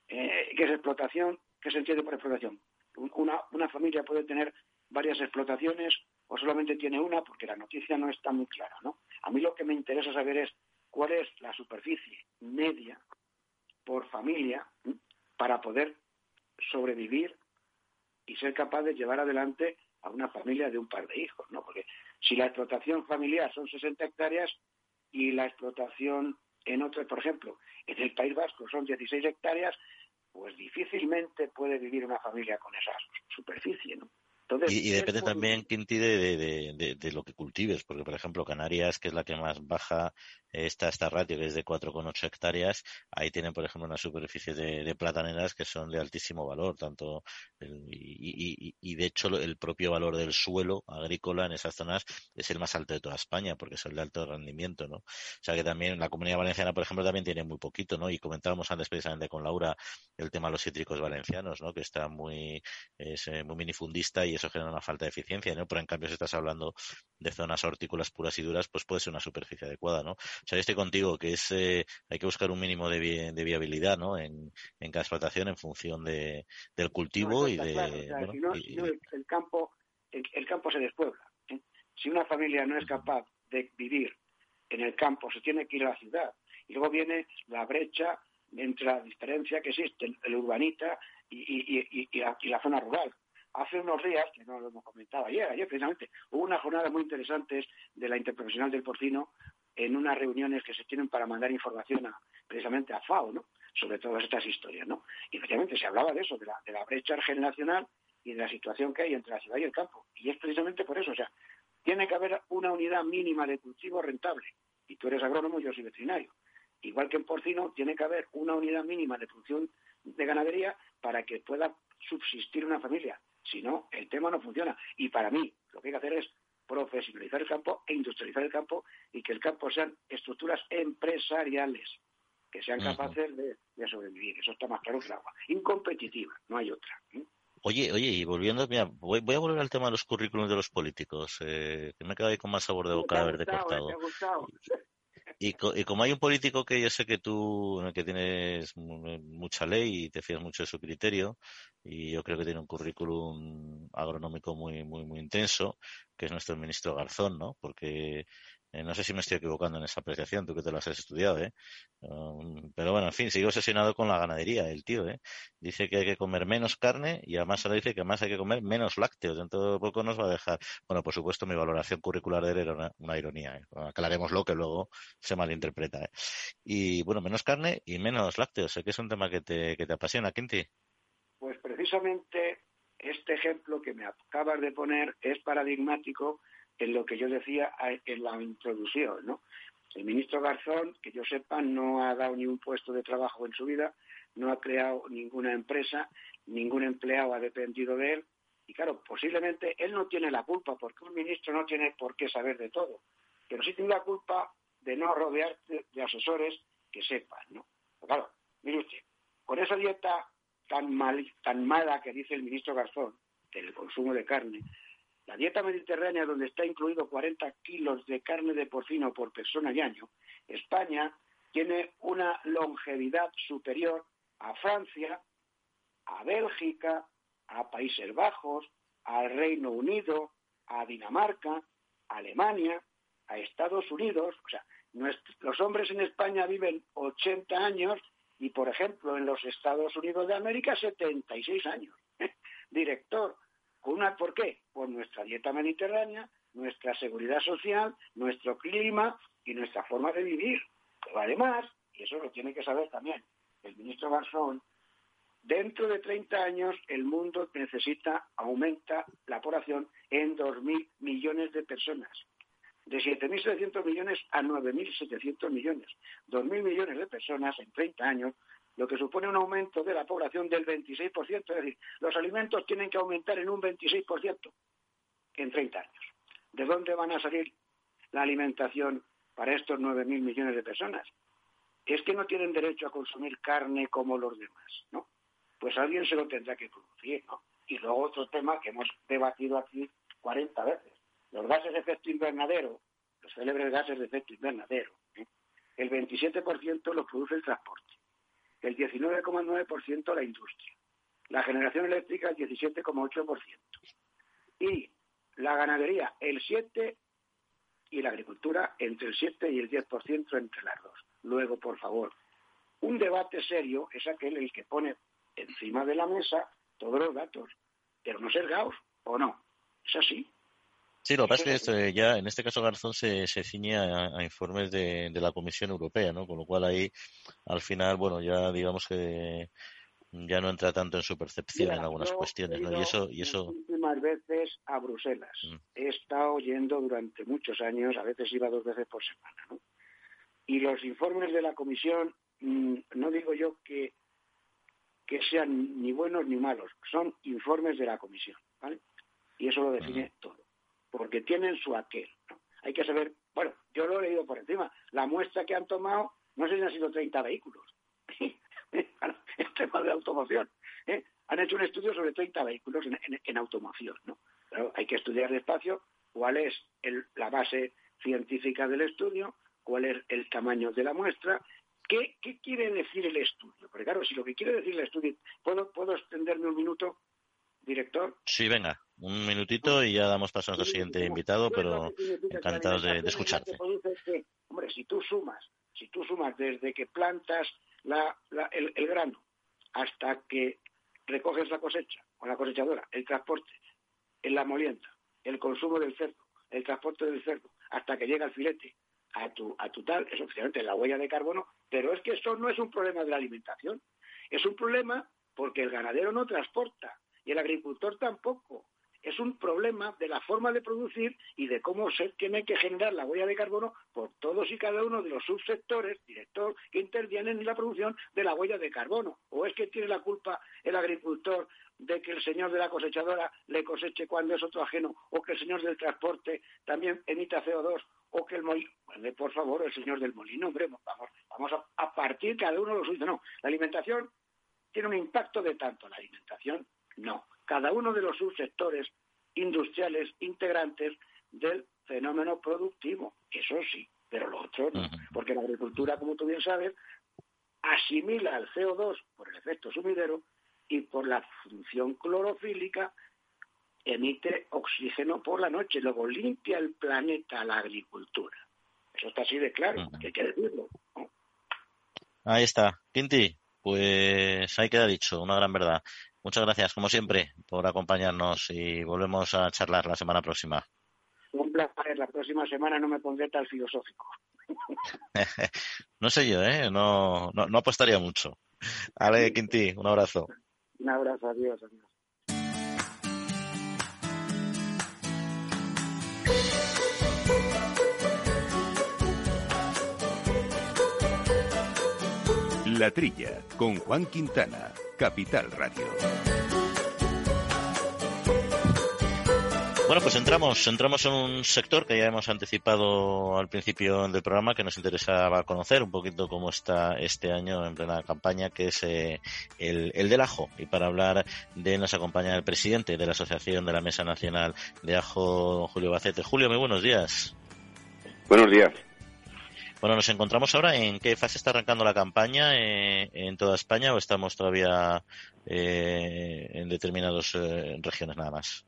Speaker 7: Eh, ¿Qué es explotación? ¿Qué se entiende por explotación? Una, una familia puede tener varias explotaciones o solamente tiene una porque la noticia no está muy clara, ¿no? A mí lo que me interesa saber es cuál es la superficie media por familia para poder sobrevivir y ser capaz de llevar adelante a una familia de un par de hijos, ¿no? Porque si la explotación familiar son 60 hectáreas y la explotación en otro, por ejemplo, en el País Vasco son 16 hectáreas, pues difícilmente puede vivir una familia con esa superficie, ¿no?
Speaker 2: Y, depende también, Quinti, de, de, lo que cultives, porque, por ejemplo, Canarias, que es la que más baja esta, esta ratio, que es de 4,8 hectáreas, ahí tienen, por ejemplo, una superficie de, plataneras que son de altísimo valor, tanto y, y, de hecho el propio valor del suelo agrícola en esas zonas es el más alto de toda España, porque es el de alto rendimiento, ¿no? O sea que también la comunidad valenciana, por ejemplo, también tiene muy poquito, ¿no? Y comentábamos antes precisamente con Laura el tema de los cítricos valencianos, ¿no? Que está muy, es, eh, muy minifundista y eso genera una falta de eficiencia, ¿no? Pero en cambio, si estás hablando de zonas hortícolas puras y duras, pues puede ser una superficie adecuada, ¿no? O sea, yo estoy contigo, que es, eh, hay que buscar un mínimo de, viabilidad, ¿no? En, cada explotación en función de, del cultivo y de...
Speaker 7: el, campo, el, campo se despuebla. ¿eh? Si una familia no es capaz de vivir en el campo, se tiene que ir a la ciudad. Y luego viene la brecha entre la diferencia que existe, el urbanita y, y, y, la, zona rural. Hace unos días, que no lo hemos comentado ayer, ayer precisamente, hubo una jornada muy interesante de la Interprofesional del Porcino en unas reuniones que se tienen para mandar información a, precisamente a FAO, ¿no? Sobre todas estas historias, ¿no? Y precisamente se hablaba de eso, de la, de la brecha generacional y de la situación que hay entre la ciudad y el campo. Y es precisamente por eso, o sea, tiene que haber una unidad mínima de cultivo rentable. Y tú eres agrónomo, yo soy veterinario. Igual que en porcino, tiene que haber una unidad mínima de producción de ganadería para que pueda subsistir una familia. Si no, el tema no funciona. Y para mí, lo que hay que hacer es profesionalizar el campo e industrializar el campo y que el campo sean estructuras empresariales que sean capaces de, sobrevivir. Eso está más claro que el agua. Incompetitiva, no hay otra.
Speaker 2: Oye, oye, y volviendo, mira, voy, a volver al tema de los currículums de los políticos, eh, que me he quedado ahí con más sabor de boca de haber cortado. Y, y, como hay un político que yo sé que tú, que tienes mucha ley y te fías mucho de su criterio, y yo creo que tiene un currículum agronómico muy, muy, muy intenso, que es nuestro ministro Garzón, ¿no? Porque eh, no sé si me estoy equivocando en esa apreciación, tú que te lo has estudiado, ¿eh? Um, pero bueno, en fin, sigo obsesionado con la ganadería, el tío, ¿eh? Dice que hay que comer menos carne y además ahora dice que además hay que comer menos lácteos. Dentro de poco nos va a dejar. Bueno, por supuesto, mi valoración curricular de él era una, ironía, ¿eh? Aclarémoslo que luego se malinterpreta, ¿eh? Y bueno, menos carne y menos lácteos. Sé que es un tema que te, que te apasiona, Quinti.
Speaker 7: Pues precisamente este ejemplo que me acabas de poner es paradigmático en lo que yo decía en la introducción, ¿no? El ministro Garzón, que yo sepa, no ha dado ni un puesto de trabajo en su vida, no ha creado ninguna empresa, ningún empleado ha dependido de él. Y claro, posiblemente él no tiene la culpa, porque un ministro no tiene por qué saber de todo, pero sí tiene la culpa de no rodearse de asesores que sepan, ¿no? claro, mire usted, con esa dieta tan, mal, tan mala que dice el ministro Garzón, del consumo de carne, la dieta mediterránea, donde está incluido 40 kilos de carne de porcino por persona y año, España tiene una longevidad superior a Francia, a Bélgica, a Países Bajos, al Reino Unido, a Dinamarca, a Alemania, a Estados Unidos. O sea, los hombres en España viven 80 años y, por ejemplo, en los Estados Unidos de América 76 años. [LAUGHS] Director, una, ¿Por qué? Por nuestra dieta mediterránea, nuestra seguridad social, nuestro clima y nuestra forma de vivir. Pero además, y eso lo tiene que saber también el ministro Garzón, dentro de 30 años el mundo necesita, aumenta la población en 2.000 millones de personas. De 7.700 millones a 9.700 millones. 2.000 millones de personas en 30 años lo que supone un aumento de la población del 26%, es decir, los alimentos tienen que aumentar en un 26% en 30 años. ¿De dónde van a salir la alimentación para estos 9.000 millones de personas? Es que no tienen derecho a consumir carne como los demás, ¿no? Pues alguien se lo tendrá que producir, ¿no? Y luego otro tema que hemos debatido aquí 40 veces. Los gases de efecto invernadero, los célebres gases de efecto invernadero, ¿eh? el 27% los produce el transporte el 19,9% la industria, la generación eléctrica el 17,8% y la ganadería el 7% y la agricultura entre el 7 y el 10% entre las dos. Luego, por favor, un debate serio es aquel el que pone encima de la mesa todos los datos, pero no ser Gauss, ¿o no? Es así.
Speaker 2: Sí, lo que pasa es que ya en este caso Garzón se, se ciñe a, informes de, la Comisión Europea, ¿no? Con lo cual ahí, al final, bueno, ya digamos que ya no entra tanto en su percepción en algunas cuestiones, ¿no? Y eso, y eso.
Speaker 7: Últimas veces a Bruselas. Mm. He estado yendo durante muchos años, a veces iba dos veces por semana, ¿no? Y los informes de la Comisión, mm, no digo yo que que sean ni buenos ni malos, son informes de la Comisión, ¿vale? Y eso lo define todo porque tienen su aquel. Hay que saber, bueno, yo lo he leído por encima, la muestra que han tomado, no sé si han sido 30 vehículos, [LAUGHS] el tema de automoción. ¿eh? Han hecho un estudio sobre 30 vehículos en, automoción. ¿no? Pero hay que estudiar despacio cuál es la base científica del estudio, cuál es el tamaño de la muestra, ¿Qué, ¿Qué, quiere decir el estudio? Porque claro, si lo que quiere decir el estudio, ¿puedo, ¿puedo extenderme un minuto? Director.
Speaker 2: Sí, venga, un minutito y ya damos paso a nuestro siguiente invitado, pero encantados de, escucharte.
Speaker 7: hombre, si tú sumas, si tú sumas desde que plantas el, grano hasta que recoges la cosecha, con la cosechadora, el transporte, en la molienda, el consumo del cerdo, el transporte del cerdo, hasta que llega el filete a tu, a tu tal, es oficialmente la huella de carbono, pero es que eso no es un problema de la alimentación, es un problema porque el ganadero no transporta y el agricultor tampoco. Es un problema de la forma de producir y de cómo se tiene que generar la huella de carbono por todos y cada uno de los subsectores, director, que intervienen en la producción de la huella de carbono. ¿O es que tiene la culpa el agricultor de que el señor de la cosechadora le coseche cuando es otro ajeno, o que el señor del transporte también emita CO2, o que el molino, por favor, el señor del molino, hombre, vamos, vamos a, partir cada uno de los suyos. No, la alimentación tiene un impacto de tanto, la alimentación no. Cada uno de los subsectores industriales integrantes del fenómeno productivo, eso sí, pero lo otro no, porque la agricultura, como tú bien sabes, asimila el CO2 por el efecto sumidero y por la función clorofílica emite oxígeno por la noche, luego limpia el planeta la agricultura. Eso está así de claro, hay que decirlo.
Speaker 2: Ahí está. Quinti, pues ahí queda dicho, una gran verdad. Muchas gracias, como siempre, por acompañarnos y volvemos a charlar la semana próxima.
Speaker 7: Un placer. La próxima semana no me pondré tan filosófico. [LAUGHS]
Speaker 2: no sé yo, ¿eh? No, no, no apostaría mucho. Ale, Quinti, un abrazo.
Speaker 7: Un abrazo, adiós, adiós.
Speaker 1: La Trilla, con Juan Quintana, Capital Radio.
Speaker 2: Bueno, pues entramos, entramos en un sector que ya hemos anticipado al principio del programa, que nos interesaba conocer un poquito cómo está este año en plena campaña, que es eh, el, el, del ajo. Y para hablar de nos acompaña el presidente de la Asociación de la Mesa Nacional de Ajo, Julio Bacete. Julio, muy buenos días.
Speaker 8: Buenos días.
Speaker 2: Bueno, nos encontramos ahora en qué fase está arrancando la campaña eh, en toda España o estamos todavía eh, en determinadas regiones nada más.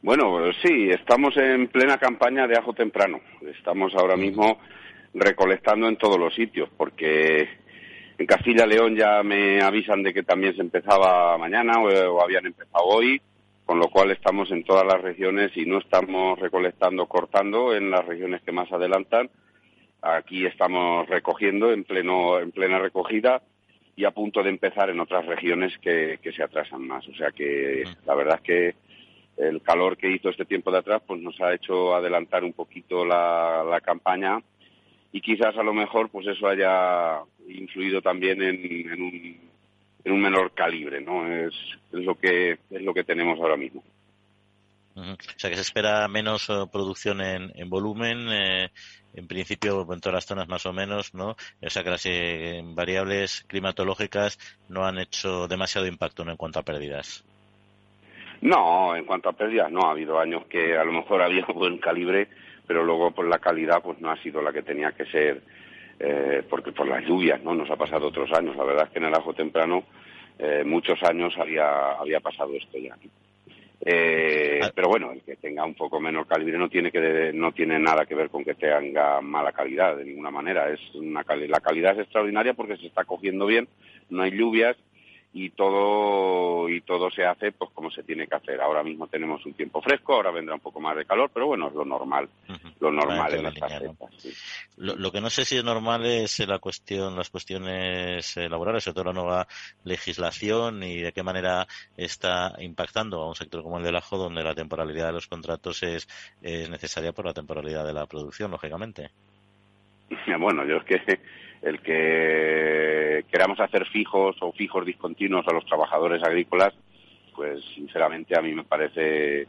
Speaker 8: Bueno, sí, estamos en plena campaña de ajo temprano. Estamos ahora mismo recolectando en todos los sitios, porque en Castilla León ya me avisan de que también se empezaba mañana o, habían empezado hoy, con lo cual estamos en todas las regiones y no estamos recolectando, cortando en las regiones que más adelantan. Aquí estamos recogiendo en pleno, en plena recogida y a punto de empezar en otras regiones que, que se atrasan más. O sea que la verdad es que el calor que hizo este tiempo de atrás pues nos ha hecho adelantar un poquito la, campaña y quizás a lo mejor pues eso haya influido también en, un, en un menor calibre no es, es lo que es lo que tenemos ahora mismo.
Speaker 2: O sea que se espera menos eh, producción en, en volumen eh, en principio en todas las zonas más o menos no o sea eh, variables climatológicas no han hecho demasiado impacto en cuanto a pérdidas
Speaker 8: no, en cuanto a pérdidas, no. Ha habido años que a lo mejor [LAUGHS] había buen calibre, pero luego por la calidad pues no ha sido la que tenía que ser, eh, porque por las lluvias, ¿no? Nos ha pasado otros años. La verdad es que en el ajo temprano eh, muchos años había, había pasado esto ya. Eh, ah. pero bueno, el que tenga un poco menor calibre no tiene que no tiene nada que ver con que tenga mala calidad de ninguna manera. Es una la calidad es extraordinaria porque se está cogiendo bien, no hay lluvias y todo y todo se hace pues como se tiene que hacer. Ahora mismo tenemos un tiempo fresco, ahora vendrá un poco más de calor, pero bueno, es lo normal, lo normal en las
Speaker 2: lo, que no sé si es normal es la cuestión, las cuestiones eh, laborales, sobre todo la nueva legislación y de qué manera está impactando a un sector como el del ajo, donde la temporalidad de los contratos es, es necesaria por la temporalidad de la producción, lógicamente. [LAUGHS]
Speaker 8: Bueno, yo es que el que queramos hacer fijos o fijos discontinuos a los trabajadores agrícolas, pues sinceramente a mí me parece eh,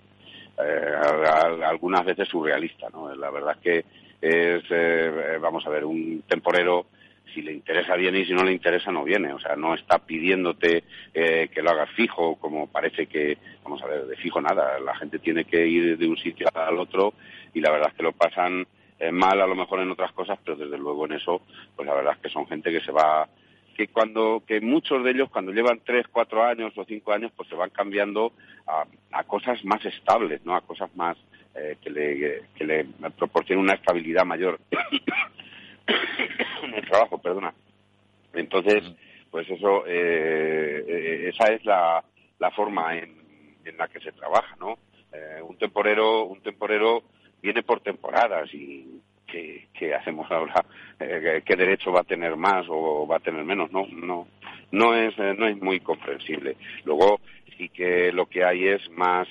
Speaker 8: algunas veces surrealista, ¿no? La verdad es que es, eh, vamos a ver, un temporero si le interesa viene y si no le interesa no viene. O sea, no está pidiéndote eh, que lo hagas fijo, como parece que, vamos a ver, de fijo nada. La gente tiene que ir de un sitio al otro y la verdad es que lo pasan mal a lo mejor en otras cosas, pero desde luego en eso, pues la verdad es que son gente que se va, que cuando, que muchos de ellos cuando llevan tres, cuatro años o cinco años, pues se van cambiando a, a cosas más estables, ¿no? A cosas más eh, que le, que le proporcionen una estabilidad mayor [COUGHS] en el trabajo, perdona. Entonces, pues eso, eh, eh, esa es la, la forma en, la que se trabaja, ¿no? Eh, un temporero, un temporero viene por temporadas y ¿qué, hacemos ahora? Eh, ¿Qué derecho va a tener más o va a tener menos? No, no, no es, no es muy comprensible. Luego sí que lo que hay es más,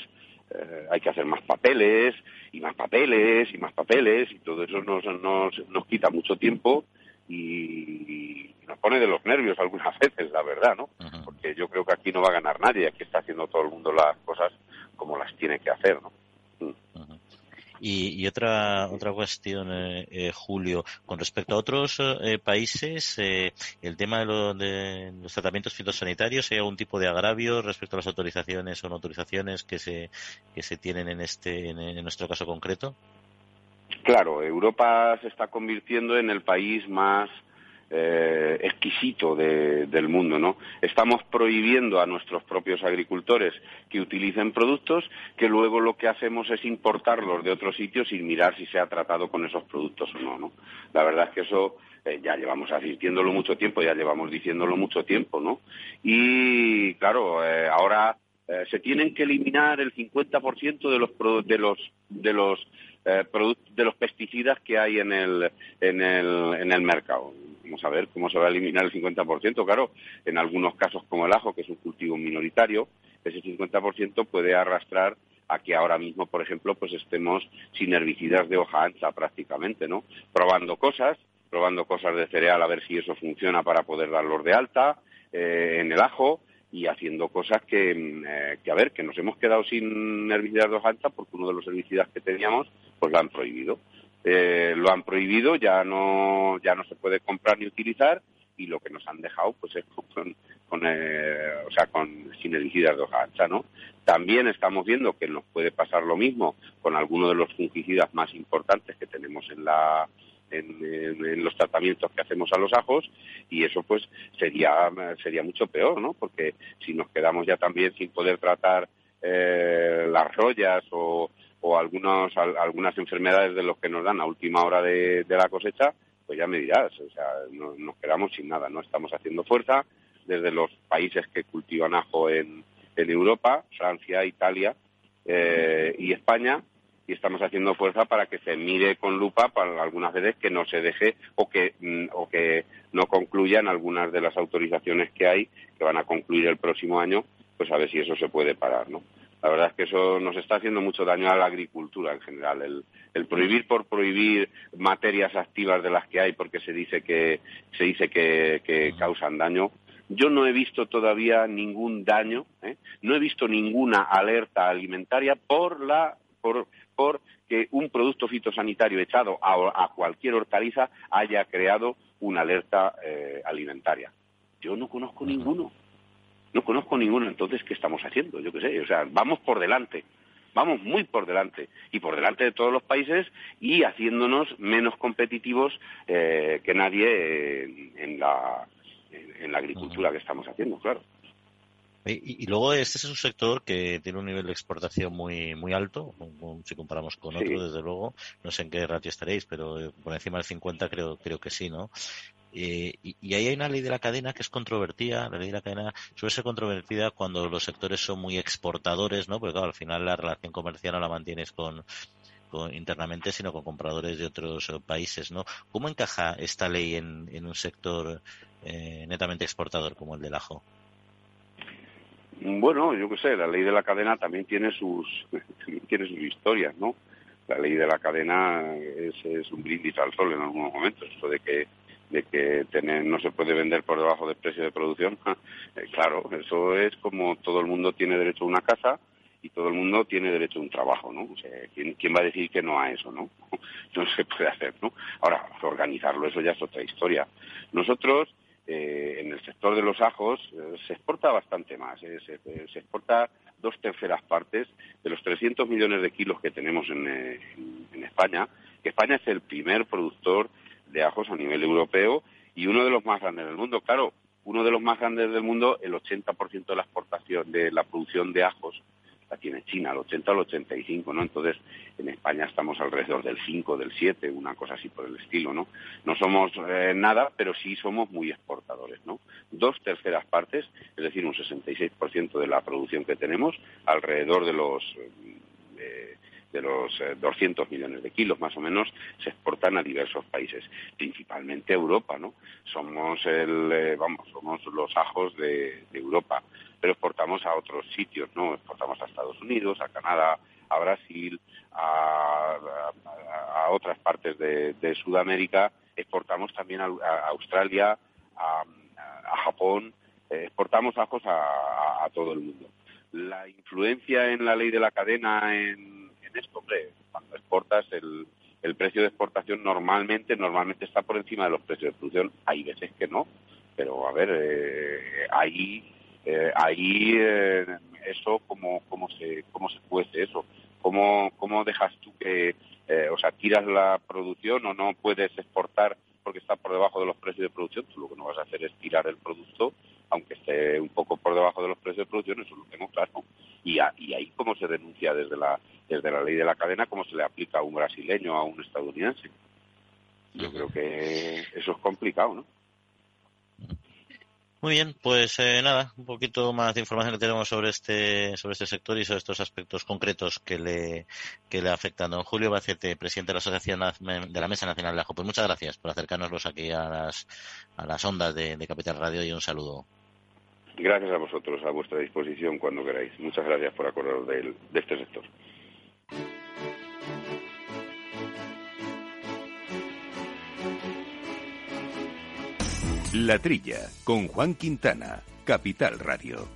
Speaker 8: hay que hacer más papeles y más papeles y más papeles y todo eso nos, nos, nos quita mucho tiempo y, nos pone de los nervios algunas [LAUGHS] veces, la verdad, ¿no? Porque yo creo que aquí no va a ganar nadie, aquí está haciendo todo el mundo las cosas como las tiene que hacer, ¿no?
Speaker 2: Y, otra otra cuestión, eh, eh, Julio, con respecto a otros eh, países, el tema de, los tratamientos fitosanitarios, ¿hay algún tipo de agravio respecto a las autorizaciones o no autorizaciones que se que se tienen en este en nuestro caso concreto?
Speaker 8: Claro, Europa se está convirtiendo en el país más eh, exquisito del mundo, ¿no? Estamos prohibiendo a nuestros propios agricultores que utilicen productos que luego lo que hacemos es importarlos de otros sitios sin mirar si se ha tratado con esos productos o no, ¿no? La verdad es que eso eh, ya llevamos asistiéndolo mucho tiempo, ya llevamos diciéndolo mucho tiempo, ¿no? Y claro, eh, ahora se tienen que eliminar el 50% de los de los de los eh, de los pesticidas que hay en el, en el, en el mercado. Vamos a ver cómo se va a eliminar el 50%. Claro, en algunos casos como el ajo, que es un cultivo minoritario, ese 50% puede arrastrar a que ahora mismo, por ejemplo, pues estemos sin herbicidas de hoja ancha prácticamente, ¿no? Probando cosas, probando cosas de cereal a ver si eso funciona para poder darlos de alta eh, en el ajo, y haciendo cosas que, mm, eh, que, a ver, que nos hemos quedado sin herbicidas de hoja ancha porque uno de los herbicidas que teníamos, pues lo han prohibido. Eh, lo han prohibido, ya no, ya no se puede comprar ni utilizar y lo que nos han dejado pues es con, con eh, o sea, con sin herbicidas de hoja ancha, ¿no? También estamos viendo que nos puede pasar lo mismo con algunos de los fungicidas más importantes que tenemos en la en, los tratamientos que hacemos a los ajos y eso pues sería sería mucho peor no porque si nos quedamos ya también sin poder tratar eh, las rollas o, o algunos algunas enfermedades de los que nos dan a última hora de, la cosecha pues ya me dirás o sea nos quedamos sin nada no estamos haciendo fuerza desde los países que cultivan ajo en, en Europa Francia Italia eh, y España y estamos haciendo fuerza para que se mire con lupa para algunas veces que no se deje o que mm, o que no concluyan algunas de las autorizaciones que hay que van a concluir el próximo año pues a ver si eso se puede parar no la verdad es que eso nos está haciendo mucho daño a la agricultura en general el, el prohibir por prohibir materias activas de las que hay porque se dice que se dice que, que causan daño yo no he visto todavía ningún daño, ¿eh? no he visto ninguna alerta alimentaria por la por por que un producto fitosanitario echado a, cualquier hortaliza haya creado una alerta eh, alimentaria. Yo no conozco ninguno. No conozco ninguno. Entonces, ¿qué estamos haciendo? Yo qué sé. O sea, vamos por delante. Vamos muy por delante. Y por delante de todos los países y haciéndonos menos competitivos eh, que nadie en, la, en la agricultura que estamos haciendo, claro.
Speaker 2: Y, luego este es un sector que tiene un nivel de exportación muy muy alto, si comparamos con otro, desde luego. No sé en qué ratio estaréis, pero eh, por encima del 50 creo creo que sí, ¿no? Eh, y, ahí hay una ley de la cadena que es controvertida. La ley de la cadena suele ser controvertida cuando los sectores son muy exportadores, ¿no? Porque claro, al final la relación comercial no la mantienes con, internamente, sino con compradores de otros países, ¿no? ¿Cómo encaja esta ley en, un sector eh, netamente exportador como el del ajo?
Speaker 8: Bueno, yo qué sé, la ley de la cadena también tiene sus, [LAUGHS] tiene sus historias, ¿no? La ley de la cadena es, un brindis al sol en algunos momentos, esto de que de que tener, no se puede vender por debajo del precio de producción, [LAUGHS] eh, claro, eso es como todo el mundo tiene derecho a una casa y todo el mundo tiene derecho a un trabajo, ¿no? ¿quién, ¿quién, va a decir que no a eso, no? [LAUGHS] No se puede hacer, ¿no? Ahora, organizarlo, eso ya es otra historia. Nosotros, eh, en el sector de los ajos eh, se exporta bastante más. Eh, se, exporta dos terceras partes de los 300 millones de kilos que tenemos en, España. Que España es el primer productor de ajos a nivel europeo y uno de los más grandes del mundo. Claro, uno de los más grandes del mundo, el 80% de la exportación, de la producción de ajos la tiene China, al 80 al 85, ¿no? Entonces, en España estamos alrededor del 5, del 7, una cosa así por el estilo, ¿no? No somos eh, nada, pero sí somos muy exportadores, ¿no? Dos terceras partes, es decir, un 66% de la producción que tenemos, alrededor de los... Eh, de los 200 eh, millones de kilos más o menos se exportan a diversos países, principalmente a Europa, ¿no? Somos el, vamos, somos los ajos de Europa pero exportamos a otros sitios, ¿no? Exportamos a Estados Unidos, a Canadá, a Brasil, a, otras partes de, Sudamérica, exportamos también a, Australia, a, Japón, eh, exportamos ajos a, todo el mundo. La influencia en la ley de la cadena en, esto, hombre, cuando exportas el, el precio de exportación normalmente normalmente está por encima de los precios de producción. Hay veces que no, pero a ver, eh, ahí eh, ahí eh, eso cómo cómo se cómo se cuece eso cómo cómo dejas tú que eh, o sea tiras la producción o no puedes exportar porque está por debajo de los precios de producción tú lo que no vas a hacer es tirar el producto aunque esté un poco por debajo de los precios de producción eso lo tengo claro. Y, y ahí cómo se denuncia desde la desde la ley de la cadena cómo se le aplica a un brasileño a un estadounidense. Yo creo que eso es complicado no
Speaker 2: muy bien, pues eh, nada, un poquito más de información que tenemos sobre este sobre este sector y sobre estos aspectos concretos que le que le afectan. Don Julio Bacete, presidente de la Asociación de la Mesa Nacional de Ajo. Pues muchas gracias por acercarnos aquí a las a las ondas de, de Capital Radio y un saludo.
Speaker 8: Gracias a vosotros, a vuestra disposición cuando queráis. Muchas gracias por acordaros de, de este sector.
Speaker 1: La Trilla, con Juan Quintana, Capital Radio.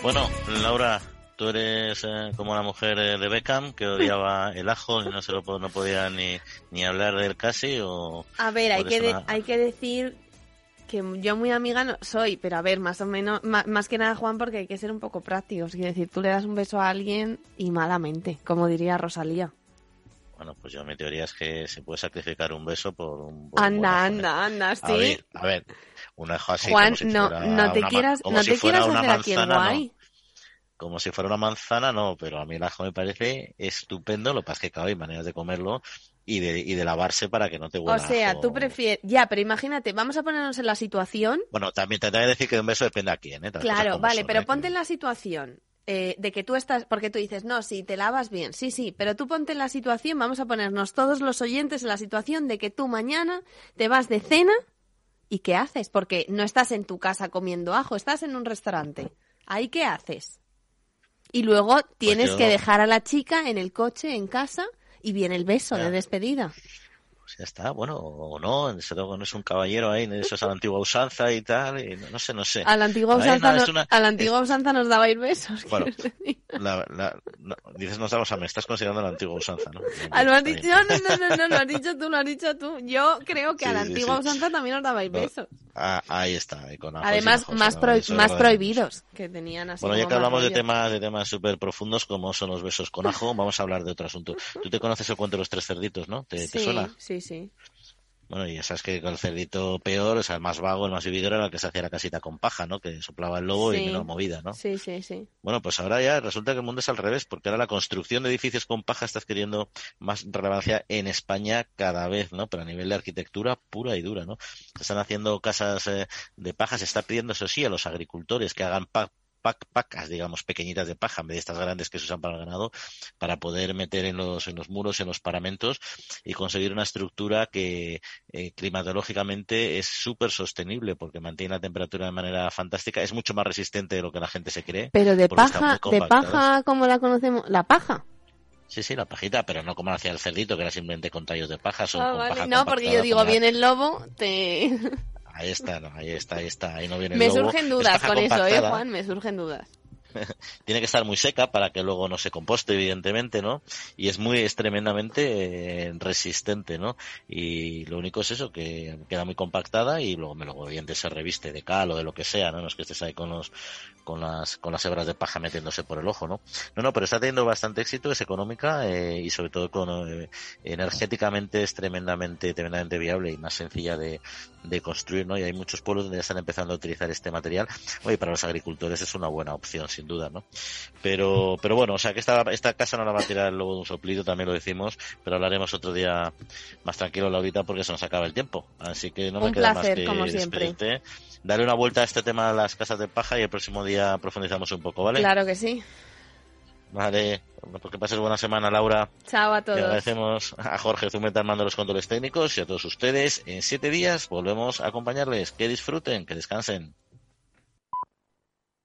Speaker 2: Bueno, Laura, tú eres eh, como la mujer de Beckham que odiaba [LAUGHS] el ajo y no se lo no podía ni, ni hablar de él casi o
Speaker 3: a ver hay que hay que decir que yo muy amiga no soy pero a ver más o menos más, que nada Juan porque hay que ser un poco prácticos. Y decir tú le das un beso a alguien y malamente como diría Rosalía
Speaker 2: bueno, pues yo mi teoría es que se puede sacrificar un beso por un.
Speaker 3: anda, anda, anda, sí.
Speaker 2: A ver, a ver, un ajo así.
Speaker 3: Juan,
Speaker 2: como si
Speaker 3: no,
Speaker 2: fuera
Speaker 3: no te quieras, no te quieras hacer aquí el guay.
Speaker 2: Como si fuera una manzana, no, pero a mí el ajo me parece estupendo. Lo que pasa es que, claro, hay maneras de comerlo y de, y de lavarse para que no te huela.
Speaker 3: O sea, tú prefieres. Ya, pero imagínate, vamos a ponernos en la situación.
Speaker 2: Bueno, también te que decir que un beso depende a quién, ¿eh?
Speaker 3: claro, vale, pero ¿eh? ponte en la situación eh, de que tú estás, porque tú dices, no, si te lavas bien, sí, sí, pero tú ponte en la situación, vamos a ponernos todos los oyentes en la situación de que tú mañana te vas de cena y ¿qué haces? Porque no estás en tu casa comiendo ajo, estás en un restaurante. ¿Ahí qué haces? Y luego pues tienes que dejar a la chica en el coche, en casa, y viene el beso de despedida
Speaker 2: ya está, bueno, o no, no es un caballero ahí, eso es a la antigua usanza y tal, y no, sé, no sé.
Speaker 3: A la antigua usanza, a la antigua usanza nos daba ir besos.
Speaker 2: Bueno, la, la, dices nos damos a me estás considerando la antigua usanza, ¿no?
Speaker 3: Ah, lo has dicho, no, no, no, no, lo has dicho tú, lo has dicho tú. Yo creo que a la antigua usanza también nos daba ir besos.
Speaker 2: Ah, ahí está, con
Speaker 3: Además, más, más prohibidos que tenían así.
Speaker 2: Bueno, ya que hablamos de temas, de temas súper profundos como son los besos con ajo, vamos a hablar de otro asunto. Tú te conoces el cuento de los tres cerditos, ¿no? ¿Te,
Speaker 3: sí,
Speaker 2: suena?
Speaker 3: Sí, sí.
Speaker 2: Bueno, y ya sabes que con el cerdito peor, o sea, el más vago, el más vividor era el que se hacía la casita con paja, ¿no? Que soplaba el lobo y menos movida, ¿no?
Speaker 3: Sí, sí, sí.
Speaker 2: Bueno, pues ahora ya resulta que el mundo es al revés, porque ahora la construcción de edificios con paja está adquiriendo más relevancia en España cada vez, ¿no? Pero a nivel de arquitectura pura y dura, ¿no? Se están haciendo casas eh, de paja, se está pidiendo, eso sí, a los agricultores que hagan pa pacas, digamos, pequeñitas de paja, en vez de estas grandes que se usan para el ganado, para poder meter en los, en los muros, en los paramentos y conseguir una estructura que eh, climatológicamente es súper sostenible porque mantiene la temperatura de manera fantástica, es mucho más resistente de lo que la gente se cree.
Speaker 3: Pero de paja, de paja como la conocemos, la paja.
Speaker 2: Sí, sí, la pajita, pero no como hacía el cerdito, que era simplemente con tallos de paja.
Speaker 3: Ah, no, porque yo digo, viene el lobo, te... [LAUGHS]
Speaker 2: Ahí está, ahí está, ahí está. Ahí no viene
Speaker 3: Me surgen dudas con eso, ¿eh, Juan? Me surgen dudas. [LAUGHS]
Speaker 2: tiene que estar muy seca para que luego no se composte, evidentemente, ¿no? Y es muy, es tremendamente eh, resistente, ¿no? Y lo único es eso, que queda muy compactada y luego, luego obviamente se reviste de cal o de lo que sea, ¿no? No es que estés ahí con los, con las, con las hebras de paja metiéndose por el ojo, ¿no? No, no, pero está teniendo bastante éxito, es económica eh, y sobre todo con, eh, energéticamente es tremendamente, tremendamente viable y más sencilla de, de construir, ¿no? Y hay muchos pueblos donde ya están empezando a utilizar este material. Oye, para los agricultores es una buena opción, sin duda, ¿no? Pero, pero bueno, o sea que esta, esta casa no la va a tirar luego de un soplido, también lo decimos, pero hablaremos otro día más tranquilo, Laurita, porque se nos acaba el tiempo. Así que no me queda más que
Speaker 3: como siempre.
Speaker 2: Darle una vuelta a este tema de las casas de paja y el próximo día profundizamos un poco, ¿vale?
Speaker 3: Claro que sí.
Speaker 2: Vale, porque pases buena semana, Laura.
Speaker 3: Chao a todos.
Speaker 2: Le agradecemos a Jorge Zumeta mando los controles técnicos y a todos ustedes. En siete días volvemos a acompañarles. Que disfruten, que descansen.